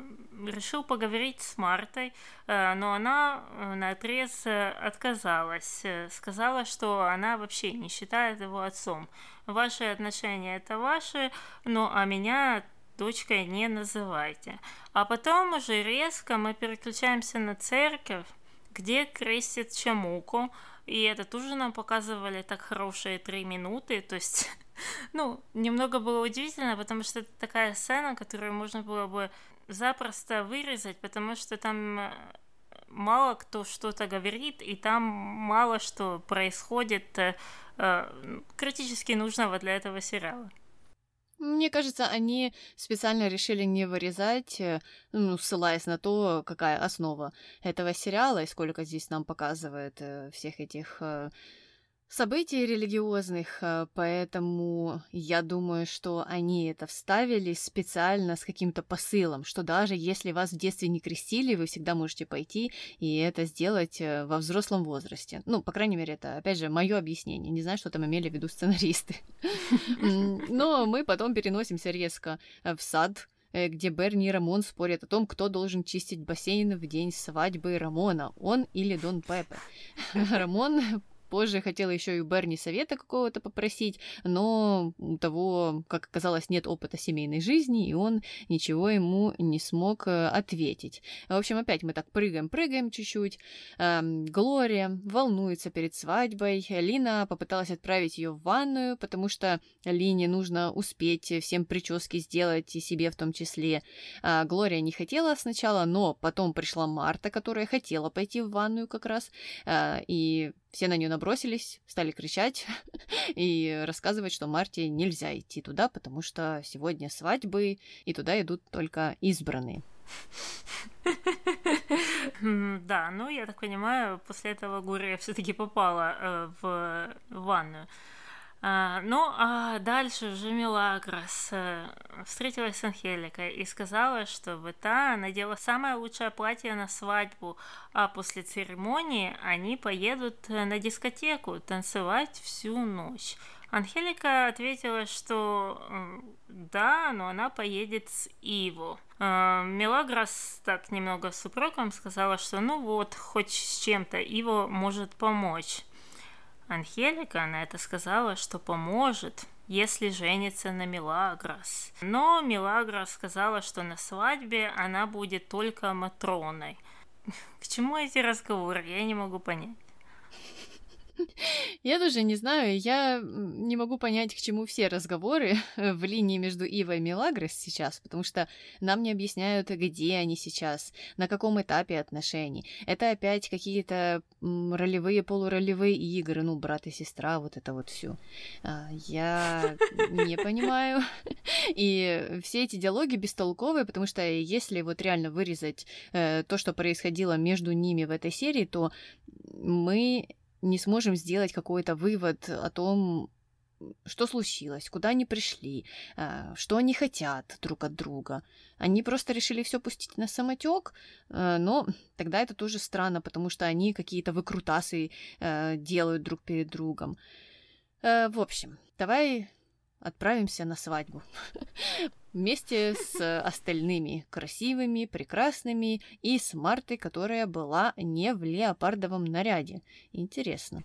Speaker 1: решил поговорить с Мартой, э, но она э, на отрез э, отказалась. Сказала, что она вообще не считает его отцом. Ваши отношения это ваши, но а меня дочкой не называйте. А потом уже резко мы переключаемся на церковь, где крестит Чамуку, и это тоже нам показывали так хорошие три минуты, то есть ну, немного было удивительно, потому что это такая сцена, которую можно было бы запросто вырезать, потому что там э, мало кто что-то говорит, и там мало что происходит э, э, критически нужного для этого сериала.
Speaker 2: Мне кажется, они специально решили не вырезать, э, ну, ссылаясь на то, какая основа этого сериала и сколько здесь нам показывает всех этих событий религиозных, э, поэтому я думаю, что они это вставили специально с каким-то посылом, что даже если вас в детстве не крестили, вы всегда можете пойти и это сделать э, во взрослом возрасте. Ну, по крайней мере, это, опять же, мое объяснение. Не знаю, что там имели в виду сценаристы. Но мы потом переносимся резко э, в сад, где Берни и Рамон спорят о том, кто должен чистить бассейн в день свадьбы Рамона, он или Дон Пепе. Рамон Позже хотела еще и Берни совета какого-то попросить, но у того, как оказалось, нет опыта семейной жизни, и он ничего ему не смог э, ответить. В общем, опять мы так прыгаем-прыгаем чуть-чуть. Эм, Глория волнуется перед свадьбой. Лина попыталась отправить ее в ванную, потому что Лине нужно успеть всем прически сделать, и себе в том числе. А Глория не хотела сначала, но потом пришла Марта, которая хотела пойти в ванную как раз, э, и все на нее набросились, стали кричать и рассказывать, что Марте нельзя идти туда, потому что сегодня свадьбы, и туда идут только избранные.
Speaker 1: Да, ну я так понимаю, после этого Гурия все-таки попала э, в ванную. А, ну, а дальше уже Мелагрос э, встретилась с Анхеликой и сказала, чтобы та надела самое лучшее платье на свадьбу, а после церемонии они поедут э, на дискотеку танцевать всю ночь. Анхелика ответила, что да, но она поедет с Иво. А, Мелагрос так немного с упроком сказала, что ну вот, хоть с чем-то Иво может помочь. Анхелика на это сказала, что поможет, если женится на Милагрос. Но Милагрос сказала, что на свадьбе она будет только Матроной. К чему эти разговоры, я не могу понять.
Speaker 2: Я тоже не знаю, я не могу понять, к чему все разговоры в линии между Ивой и Мелагрос сейчас, потому что нам не объясняют, где они сейчас, на каком этапе отношений. Это опять какие-то ролевые, полуролевые игры, ну, брат и сестра, вот это вот все. А, я не понимаю. И все эти диалоги бестолковые, потому что если вот реально вырезать э, то, что происходило между ними в этой серии, то мы не сможем сделать какой-то вывод о том, что случилось, куда они пришли, э, что они хотят друг от друга. Они просто решили все пустить на самотек, э, но тогда это тоже странно, потому что они какие-то выкрутасы э, делают друг перед другом. В общем, давай отправимся на свадьбу. Вместе с остальными красивыми, прекрасными и с Мартой, которая была не в леопардовом наряде. Интересно.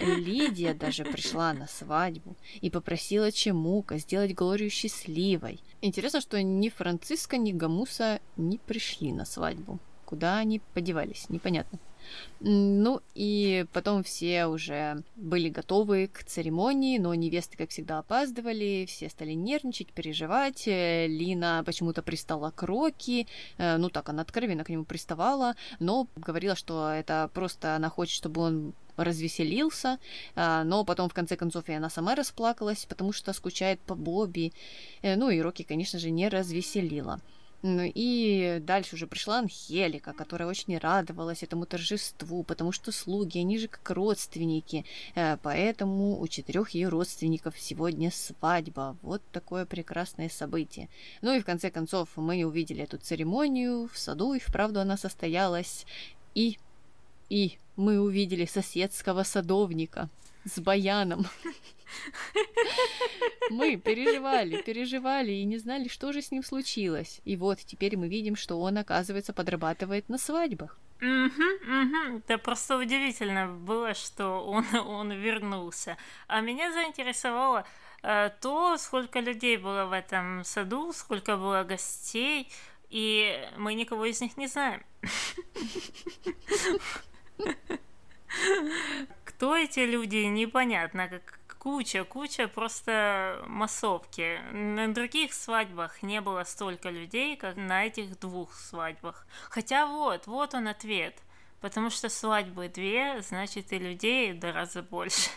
Speaker 2: Лидия даже пришла на свадьбу и попросила Чемука сделать Глорию счастливой. Интересно, что ни Франциска, ни Гамуса не пришли на свадьбу. Куда они подевались, непонятно. Ну и потом все уже были готовы к церемонии, но невесты, как всегда, опаздывали, все стали нервничать, переживать. Э, Лина почему-то пристала к Роки, э, ну так, она откровенно к нему приставала, но говорила, что это просто она хочет, чтобы он развеселился, э, но потом в конце концов и она сама расплакалась, потому что скучает по Бобби. Ну и Рокки, конечно же, не развеселила. Ну и дальше уже пришла Анхелика, которая очень радовалась этому торжеству, потому что слуги, они же как родственники, э, поэтому у четырех ее родственников сегодня свадьба. Вот такое прекрасное событие. Ну и в конце концов мы увидели эту церемонию в саду, и вправду она состоялась. И, и мы увидели соседского садовника с баяном. Мы переживали, переживали и не знали, что же с ним случилось. И вот теперь мы видим, что он, оказывается, подрабатывает на свадьбах.
Speaker 1: Угу, угу. Это просто удивительно было, что он, он вернулся. А меня заинтересовало э, то, сколько людей было в этом саду, сколько было гостей, и мы никого из них не знаем. Кто эти люди, непонятно. Как, куча, куча просто массовки. На других свадьбах не было столько людей, как на этих двух свадьбах. Хотя вот, вот он ответ. Потому что свадьбы две, значит и людей два раза больше.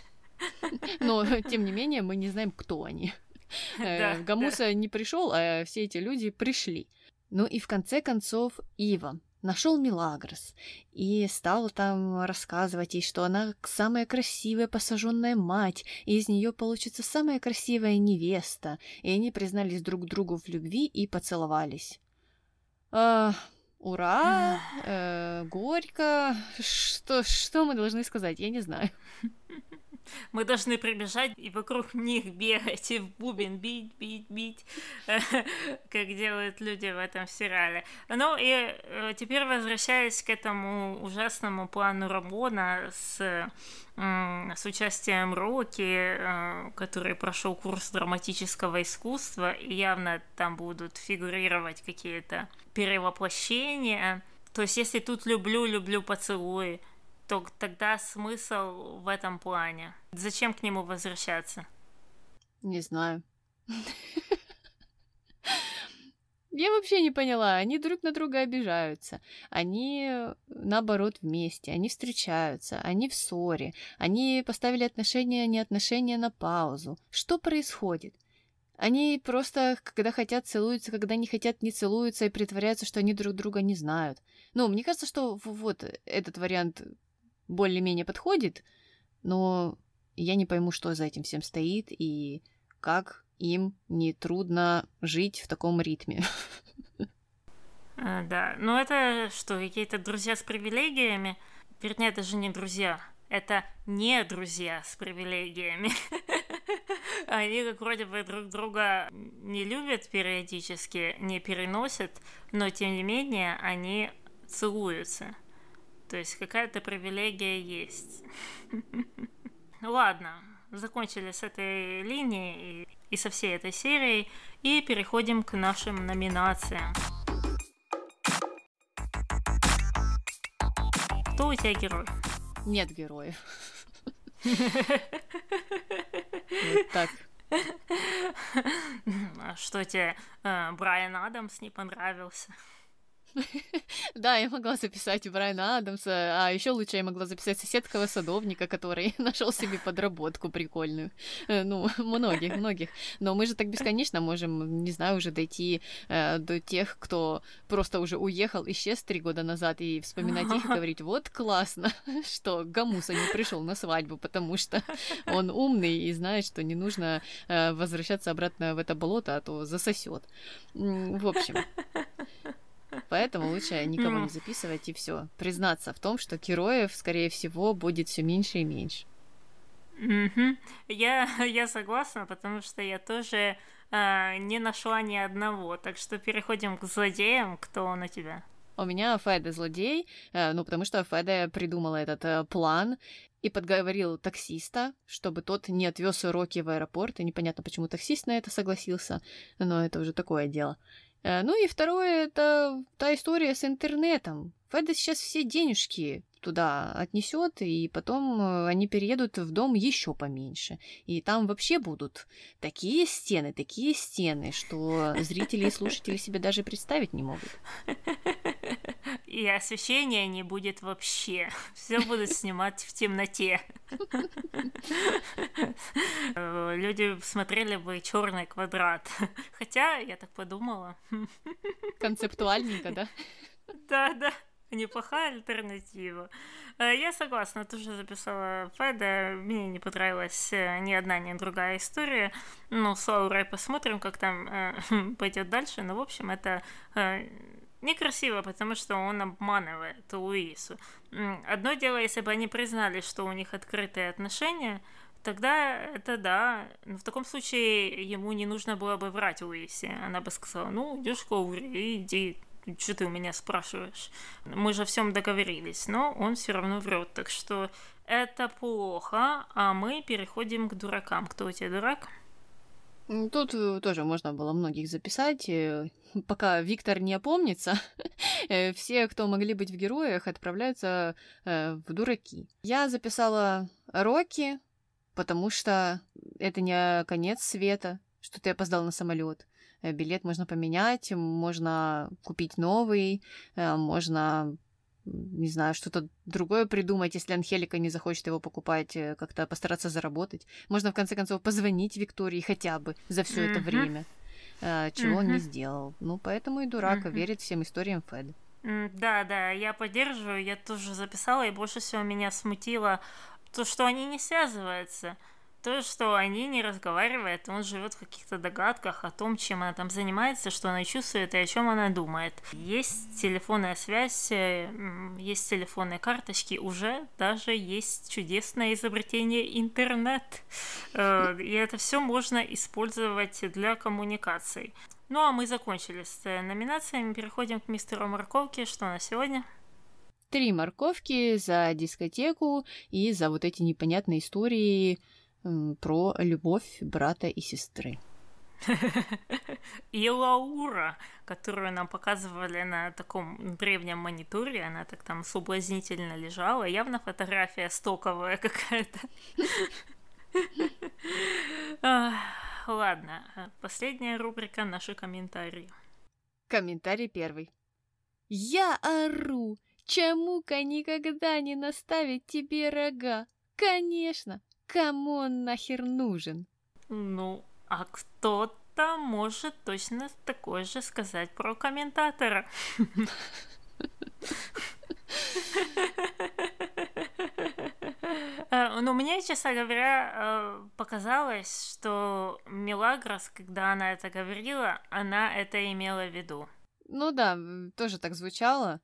Speaker 2: Но, тем не менее, мы не знаем, кто они. Э, Гамуса не пришел, а все эти люди пришли. Ну и в конце концов Ива, нашел Милагрос и стал там рассказывать ей, что она самая красивая посаженная мать, и из нее получится самая красивая невеста, и они признались друг другу в любви и поцеловались. А, ура! Э, горько! Что, что мы должны сказать? Я не знаю.
Speaker 1: Мы должны прибежать и вокруг них бегать, и в бубен бить, бить, бить, как делают люди в этом сериале. Ну и э, теперь возвращаясь к этому ужасному плану Рамона с с участием Роки, э, который прошел курс драматического искусства, и явно там будут фигурировать какие-то перевоплощения. То есть, если тут люблю, люблю поцелуй, то тогда смысл в этом плане? Зачем к нему возвращаться?
Speaker 2: Не знаю. Я вообще не поняла. Они друг на друга обижаются. Они, наоборот, вместе. Они встречаются. Они в ссоре. Они поставили отношения, не отношения на паузу. Что происходит? Они просто, когда хотят, целуются, когда не хотят, не целуются и притворяются, что они друг друга не знают. Ну, мне кажется, что вот этот вариант более-менее подходит, но я не пойму, что за этим всем стоит и как им не трудно жить в таком ритме.
Speaker 1: А, да, ну это что, какие-то друзья с привилегиями? Вернее, это же не друзья, это не друзья с привилегиями. Они как вроде бы друг друга не любят периодически, не переносят, но тем не менее они целуются. То есть какая-то привилегия есть. Ладно, закончили с этой линией и со всей этой серией и переходим к нашим номинациям. Кто у тебя герой?
Speaker 2: Нет героев. Вот так.
Speaker 1: А что тебе э, Брайан Адамс не понравился?
Speaker 2: Да, я могла записать Брайана Адамса, а еще лучше я могла записать соседского садовника, который нашел себе подработку прикольную. Э, ну, многих, многих. Но мы же так бесконечно можем, не знаю, уже дойти э, до тех, кто просто уже уехал, исчез три года назад, и вспоминать их и говорить, вот классно, что Гамуса не пришел на свадьбу, потому что он умный и знает, что не нужно э, возвращаться обратно в это болото, а то засосет. В общем, Поэтому лучше никого не записывать и все. Признаться в том, что героев, скорее всего, будет все меньше и меньше.
Speaker 1: Угу. Я, я согласна, потому что я тоже э, не нашла ни одного. Так что переходим к злодеям. Кто он у тебя?
Speaker 2: У меня Феде злодей, э, ну потому что Феде придумала этот э, план и подговорил таксиста, чтобы тот не отвез уроки в аэропорт. И непонятно, почему таксист на это согласился, но это уже такое дело. Э, ну и второе, это та история с интернетом. Феда сейчас все денежки туда отнесет, и потом э, они переедут в дом еще поменьше. И там вообще будут такие стены, такие стены, что зрители и слушатели себе даже представить не могут.
Speaker 1: И освещения не будет вообще. Все будут снимать в темноте. Люди смотрели бы черный квадрат. Хотя, я так подумала.
Speaker 2: Концептуальненько, да?
Speaker 1: Да, да. Неплохая альтернатива. Э, я согласна, тоже записала Феда. Мне не понравилась э, ни одна, ни другая история. Ну, с Лаурой посмотрим, как там э, пойдет дальше. Но, в общем, это э, некрасиво, потому что он обманывает Луису. Одно дело, если бы они признали, что у них открытые отношения, тогда это да. Но в таком случае ему не нужно было бы врать Луисе. Она бы сказала, ну, идешь к Лауре, иди что ты у меня спрашиваешь? Мы же о всем договорились, но он все равно врет, так что это плохо, а мы переходим к дуракам. Кто у тебя дурак?
Speaker 2: Тут э, тоже можно было многих записать. Э, пока Виктор не опомнится, э, все, кто могли быть в героях, отправляются в дураки. Я записала Рокки, потому что это не конец света, что ты опоздал на самолет. Билет можно поменять, можно купить новый, можно не знаю, что-то другое придумать, если Анхелика не захочет его покупать, э, как-то постараться заработать. Можно, в конце концов, позвонить Виктории хотя бы за все mm-hmm. это время, чего mm-hmm. он не сделал. Ну, поэтому и дурак mm-hmm. верит всем историям Феда.
Speaker 1: Да, да, я поддерживаю, я тоже записала, и больше всего меня смутило то, что они не связываются то, что они не разговаривают, он живет в каких-то догадках о том, чем она там занимается, что она чувствует и о чем она думает. Есть телефонная связь, э, есть телефонные карточки, уже даже есть чудесное изобретение интернет. Э, и это все можно использовать для коммуникаций. Ну а мы закончили с э, номинациями, переходим к мистеру Морковке. Что на сегодня?
Speaker 2: Три морковки за дискотеку и за вот эти непонятные истории про любовь брата и сестры.
Speaker 1: И Лаура, которую нам показывали на таком древнем мониторе, она так там соблазнительно лежала, явно фотография стоковая какая-то. Ладно, последняя рубрика наши комментарии.
Speaker 2: Комментарий первый. Я ору, чему-ка никогда не наставить тебе рога. Конечно, Кому он нахер нужен?
Speaker 1: Ну, а кто-то может точно такое же сказать про комментатора. Э, ну, мне, честно говоря, э, показалось, что Мелагрос, когда она это говорила, она это имела в виду.
Speaker 2: Ну да, тоже так звучало.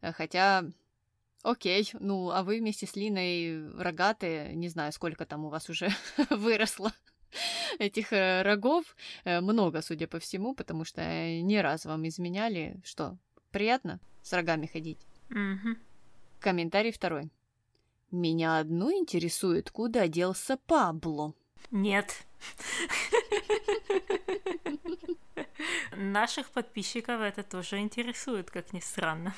Speaker 2: Э, хотя Окей, ну а вы вместе с Линой рогатые, не знаю, сколько там у вас уже выросло этих э, рогов. Э, много, судя по всему, потому что не раз вам изменяли. Что, приятно с рогами ходить?
Speaker 1: Угу.
Speaker 2: Комментарий второй. Меня одну интересует, куда делся Пабло.
Speaker 1: Нет. Наших подписчиков это тоже интересует, как ни странно.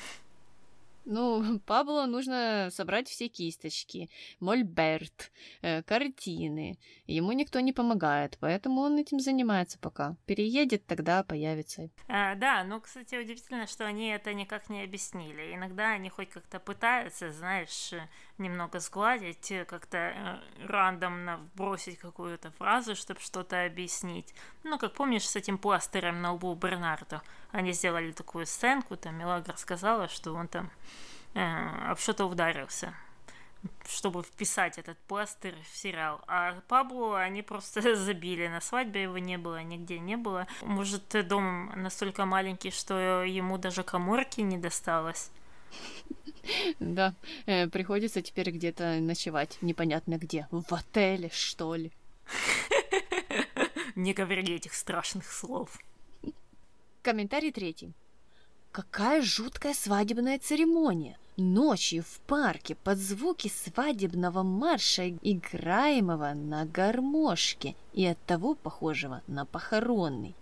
Speaker 2: Ну, Пабло нужно собрать все кисточки, мольберт, э, картины. Ему никто не помогает, поэтому он этим занимается пока. Переедет, тогда появится.
Speaker 1: А, да, ну, кстати, удивительно, что они это никак не объяснили. Иногда они хоть как-то пытаются, знаешь, немного сгладить, как-то э, рандомно бросить какую-то фразу, чтобы что-то объяснить. Ну, как помнишь, с этим пластырем на лбу Бернарду. Они сделали такую сценку, там Мелагра сказала, что он там э, об что-то ударился чтобы вписать этот пластырь в сериал. А Пабло они просто забили. На свадьбе его не было, нигде не было. Может, дом настолько маленький, что ему даже коморки не досталось.
Speaker 2: Да, э, приходится теперь где-то ночевать, непонятно где. В отеле, что ли?
Speaker 1: Не говори этих страшных слов.
Speaker 2: Комментарий третий. Какая жуткая свадебная церемония! Ночью в парке под звуки свадебного марша, играемого на гармошке и оттого похожего на похоронный.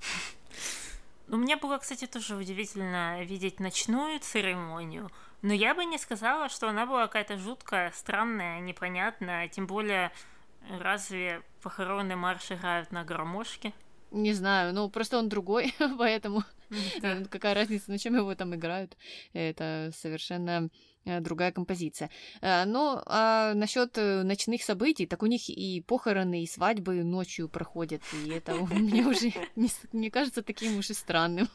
Speaker 1: Ну, мне было, кстати, тоже удивительно видеть ночную церемонию, но я бы не сказала, что она была какая-то жуткая, странная, непонятная, тем более разве похоронный марш играют на гармошке?
Speaker 2: Не знаю, ну просто он другой, поэтому да. какая разница, на чем его там играют. Это совершенно другая композиция. Э, но а насчет э, ночных событий, так у них и похороны, и свадьбы ночью проходят, и это мне уже не кажется таким уж и странным.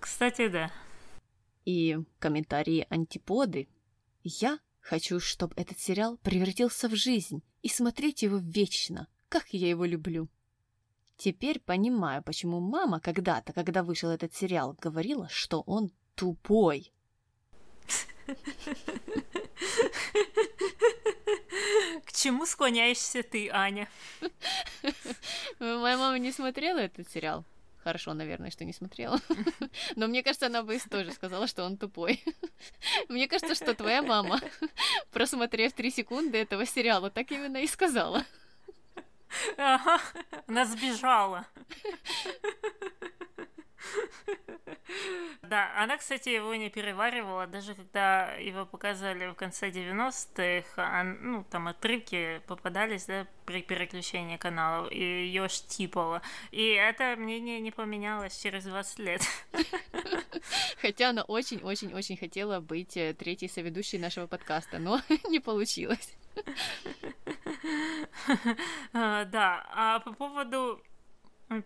Speaker 1: Кстати, да.
Speaker 2: И комментарии антиподы. Я хочу, чтобы этот сериал превратился в жизнь и смотреть его вечно. Как я его люблю. Теперь понимаю, почему мама когда-то, когда вышел этот сериал, говорила, что он тупой.
Speaker 1: К чему склоняешься ты, Аня?
Speaker 2: Моя мама не смотрела этот сериал. Хорошо, наверное, что не смотрела. Но мне кажется, она бы тоже сказала, что он тупой. Мне кажется, что твоя мама, просмотрев три секунды этого сериала, так именно и сказала.
Speaker 1: Ага, она сбежала. Да, она, кстати, его не переваривала, даже когда его показывали в конце 90-х, ну, там отрывки попадались, да, при переключении каналов, и ее штипало. И это мнение не поменялось через 20 лет.
Speaker 2: Хотя она очень-очень-очень хотела быть э, третьей соведущей нашего подкаста, но не получилось.
Speaker 1: А, да, а по поводу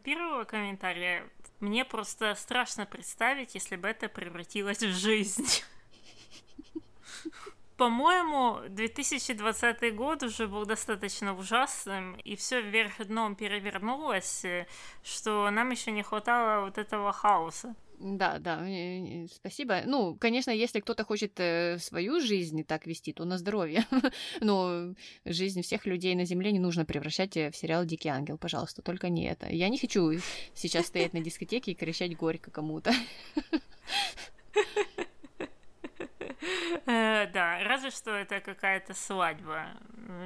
Speaker 1: первого комментария, мне просто страшно представить, если бы это превратилось в жизнь. По-моему, 2020 год уже был достаточно ужасным, и все вверх дном перевернулось, что нам еще не хватало вот этого хаоса.
Speaker 2: Да, да, спасибо. Ну, конечно, если кто-то хочет э, свою жизнь так вести, то на здоровье. Но жизнь всех людей на Земле не нужно превращать э, в сериал «Дикий ангел», пожалуйста, только не это. Я не хочу сейчас стоять на дискотеке и кричать горько кому-то.
Speaker 1: Э, да, разве что это какая-то свадьба.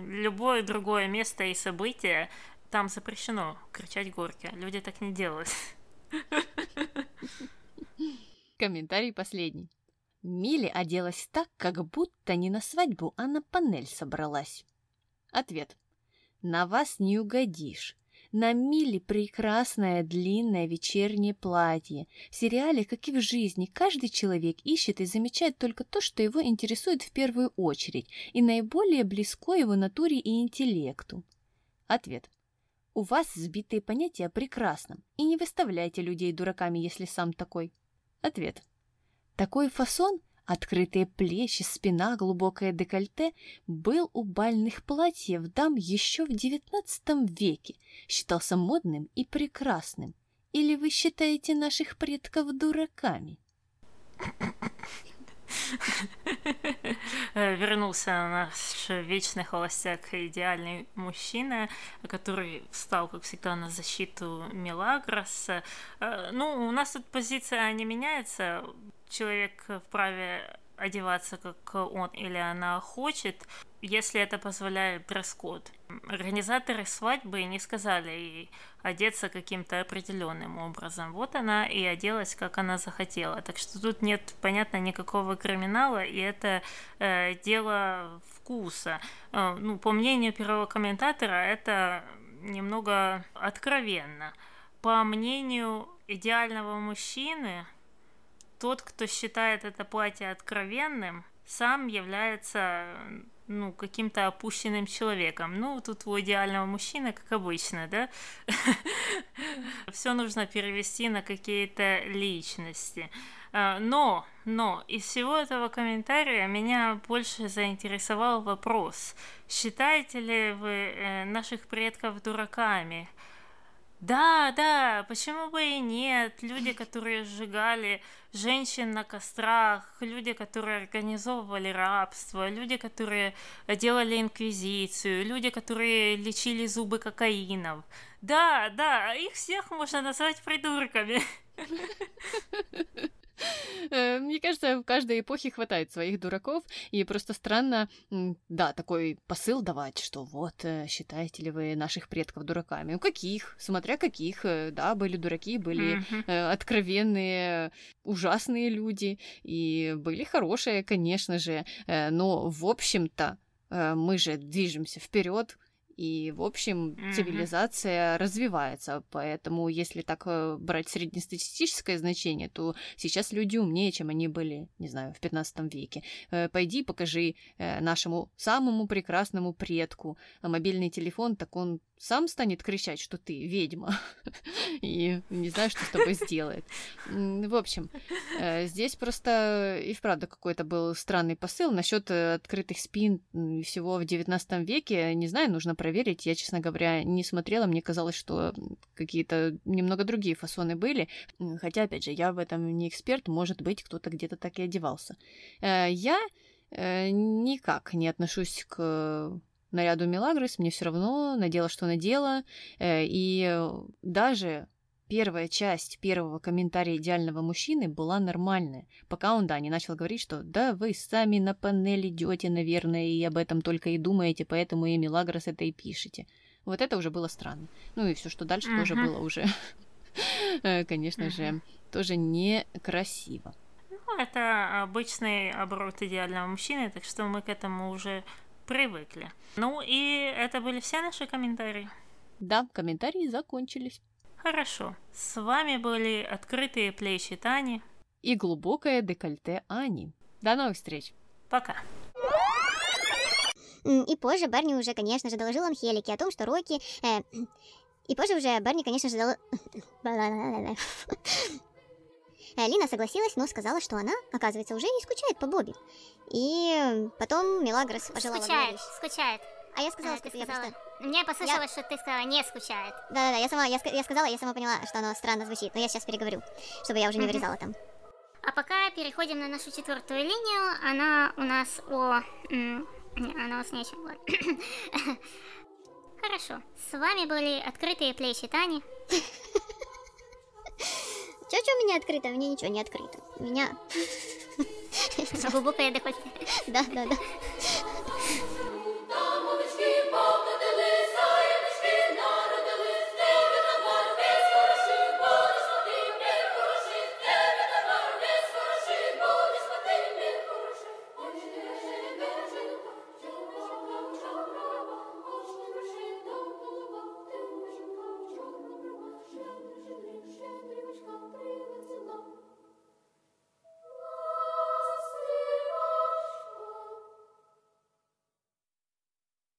Speaker 1: Любое другое место и событие, там запрещено кричать горько. Люди так не делают.
Speaker 2: Комментарий последний. Милли оделась так, как будто не на свадьбу, а на панель собралась. Ответ. На вас не угодишь. На Милли прекрасное длинное вечернее платье. В сериале, как и в жизни, каждый человек ищет и замечает только то, что его интересует в первую очередь и наиболее близко его натуре и интеллекту. Ответ. У вас сбитые понятия о прекрасном, и не выставляйте людей дураками, если сам такой. Ответ. Такой фасон, открытые плечи, спина, глубокое декольте, был у бальных платьев дам еще в XIX веке, считался модным и прекрасным. Или вы считаете наших предков дураками?
Speaker 1: Вернулся наш вечный холостяк, идеальный мужчина, который встал, как всегда, на защиту Мелагроса. Э, ну, у нас тут позиция не меняется. Человек вправе одеваться, как он или она хочет, если это позволяет дресс-код. Организаторы свадьбы не сказали ей одеться каким-то определенным образом. Вот она и оделась, как она захотела. Так что тут нет, понятно, никакого криминала, и это э, дело вкуса. Э, ну, по мнению первого комментатора, это немного откровенно. По мнению идеального мужчины, тот, кто считает это платье откровенным, сам является ну, каким-то опущенным человеком. Ну, тут у идеального мужчины, как обычно, да? Все нужно перевести на какие-то личности. А, но, но из всего этого комментария меня больше заинтересовал вопрос. Считаете ли вы э, наших предков дураками? Да, да, почему бы и нет? Люди, которые сжигали женщин на кострах, люди, которые организовывали рабство, люди, которые делали инквизицию, люди, которые лечили зубы кокаинов. Да, да, их всех можно назвать придурками.
Speaker 2: Э, мне кажется, в каждой эпохе хватает своих дураков, и просто странно, да, такой посыл давать, что вот, э, считаете ли вы наших предков дураками? У каких? Смотря каких, э, да, были дураки, были mm-hmm. откровенные, ужасные люди, и были хорошие, конечно же, но, в общем-то, мы же движемся вперед, и, в общем, mm-hmm. цивилизация развивается. Поэтому, если так э, брать среднестатистическое значение, то сейчас люди умнее, чем они были, не знаю, в 15 веке. Э, пойди покажи э, нашему самому прекрасному предку мобильный телефон, так он сам станет кричать, что ты ведьма, и не знаю, что с тобой сделает. В общем, здесь просто и вправду какой-то был странный посыл насчет открытых спин всего в 19 веке. Не знаю, нужно проверить. Я, честно говоря, не смотрела. Мне казалось, что какие-то немного другие фасоны были. Хотя, опять же, я в этом не эксперт. Может быть, кто-то где-то так и одевался. Э, я э, никак не отношусь к наряду Мелагрос, мне все равно, надела, что надела. Э, и даже первая часть первого комментария идеального мужчины была нормальная, пока он, да, не начал говорить, что да, вы сами на панель идете, наверное, и об этом только и думаете, поэтому и Мелагрос это и пишете. Вот это уже было странно. Ну и все, что дальше uh-huh. тоже было уже, э, конечно uh-huh. же, тоже некрасиво.
Speaker 1: Ну, это обычный оборот идеального мужчины, так что мы к этому уже привыкли. Ну и это были все наши комментарии.
Speaker 2: Да, комментарии закончились.
Speaker 1: Хорошо. С вами были открытые плечи Тани
Speaker 2: и глубокое декольте Ани. До новых встреч.
Speaker 1: Пока.
Speaker 5: И позже Барни уже, конечно же, доложил Анхелике о том, что Рокки... Э, и позже уже Барни, конечно же, дол... Э, Лина согласилась, но сказала, что она, оказывается, уже не скучает по Бобби. И потом Мелагрос пожелала
Speaker 6: Скучает, скучает.
Speaker 5: А я сказала, а, что я просто...
Speaker 6: Мне послышалось, я... что ты сказала «не скучает».
Speaker 5: Да-да-да, я сама, я, я сказала, я сама поняла, что оно странно звучит, но я сейчас переговорю, чтобы я уже не вырезала там.
Speaker 6: А пока переходим на нашу четвертую линию, она у нас о... Она у нас не очень... Хорошо, с вами были открытые плечи Тани.
Speaker 5: Все, что у меня открыто, у меня ничего не открыто. У меня...
Speaker 6: Глубокое дыхание.
Speaker 5: Да, да, да.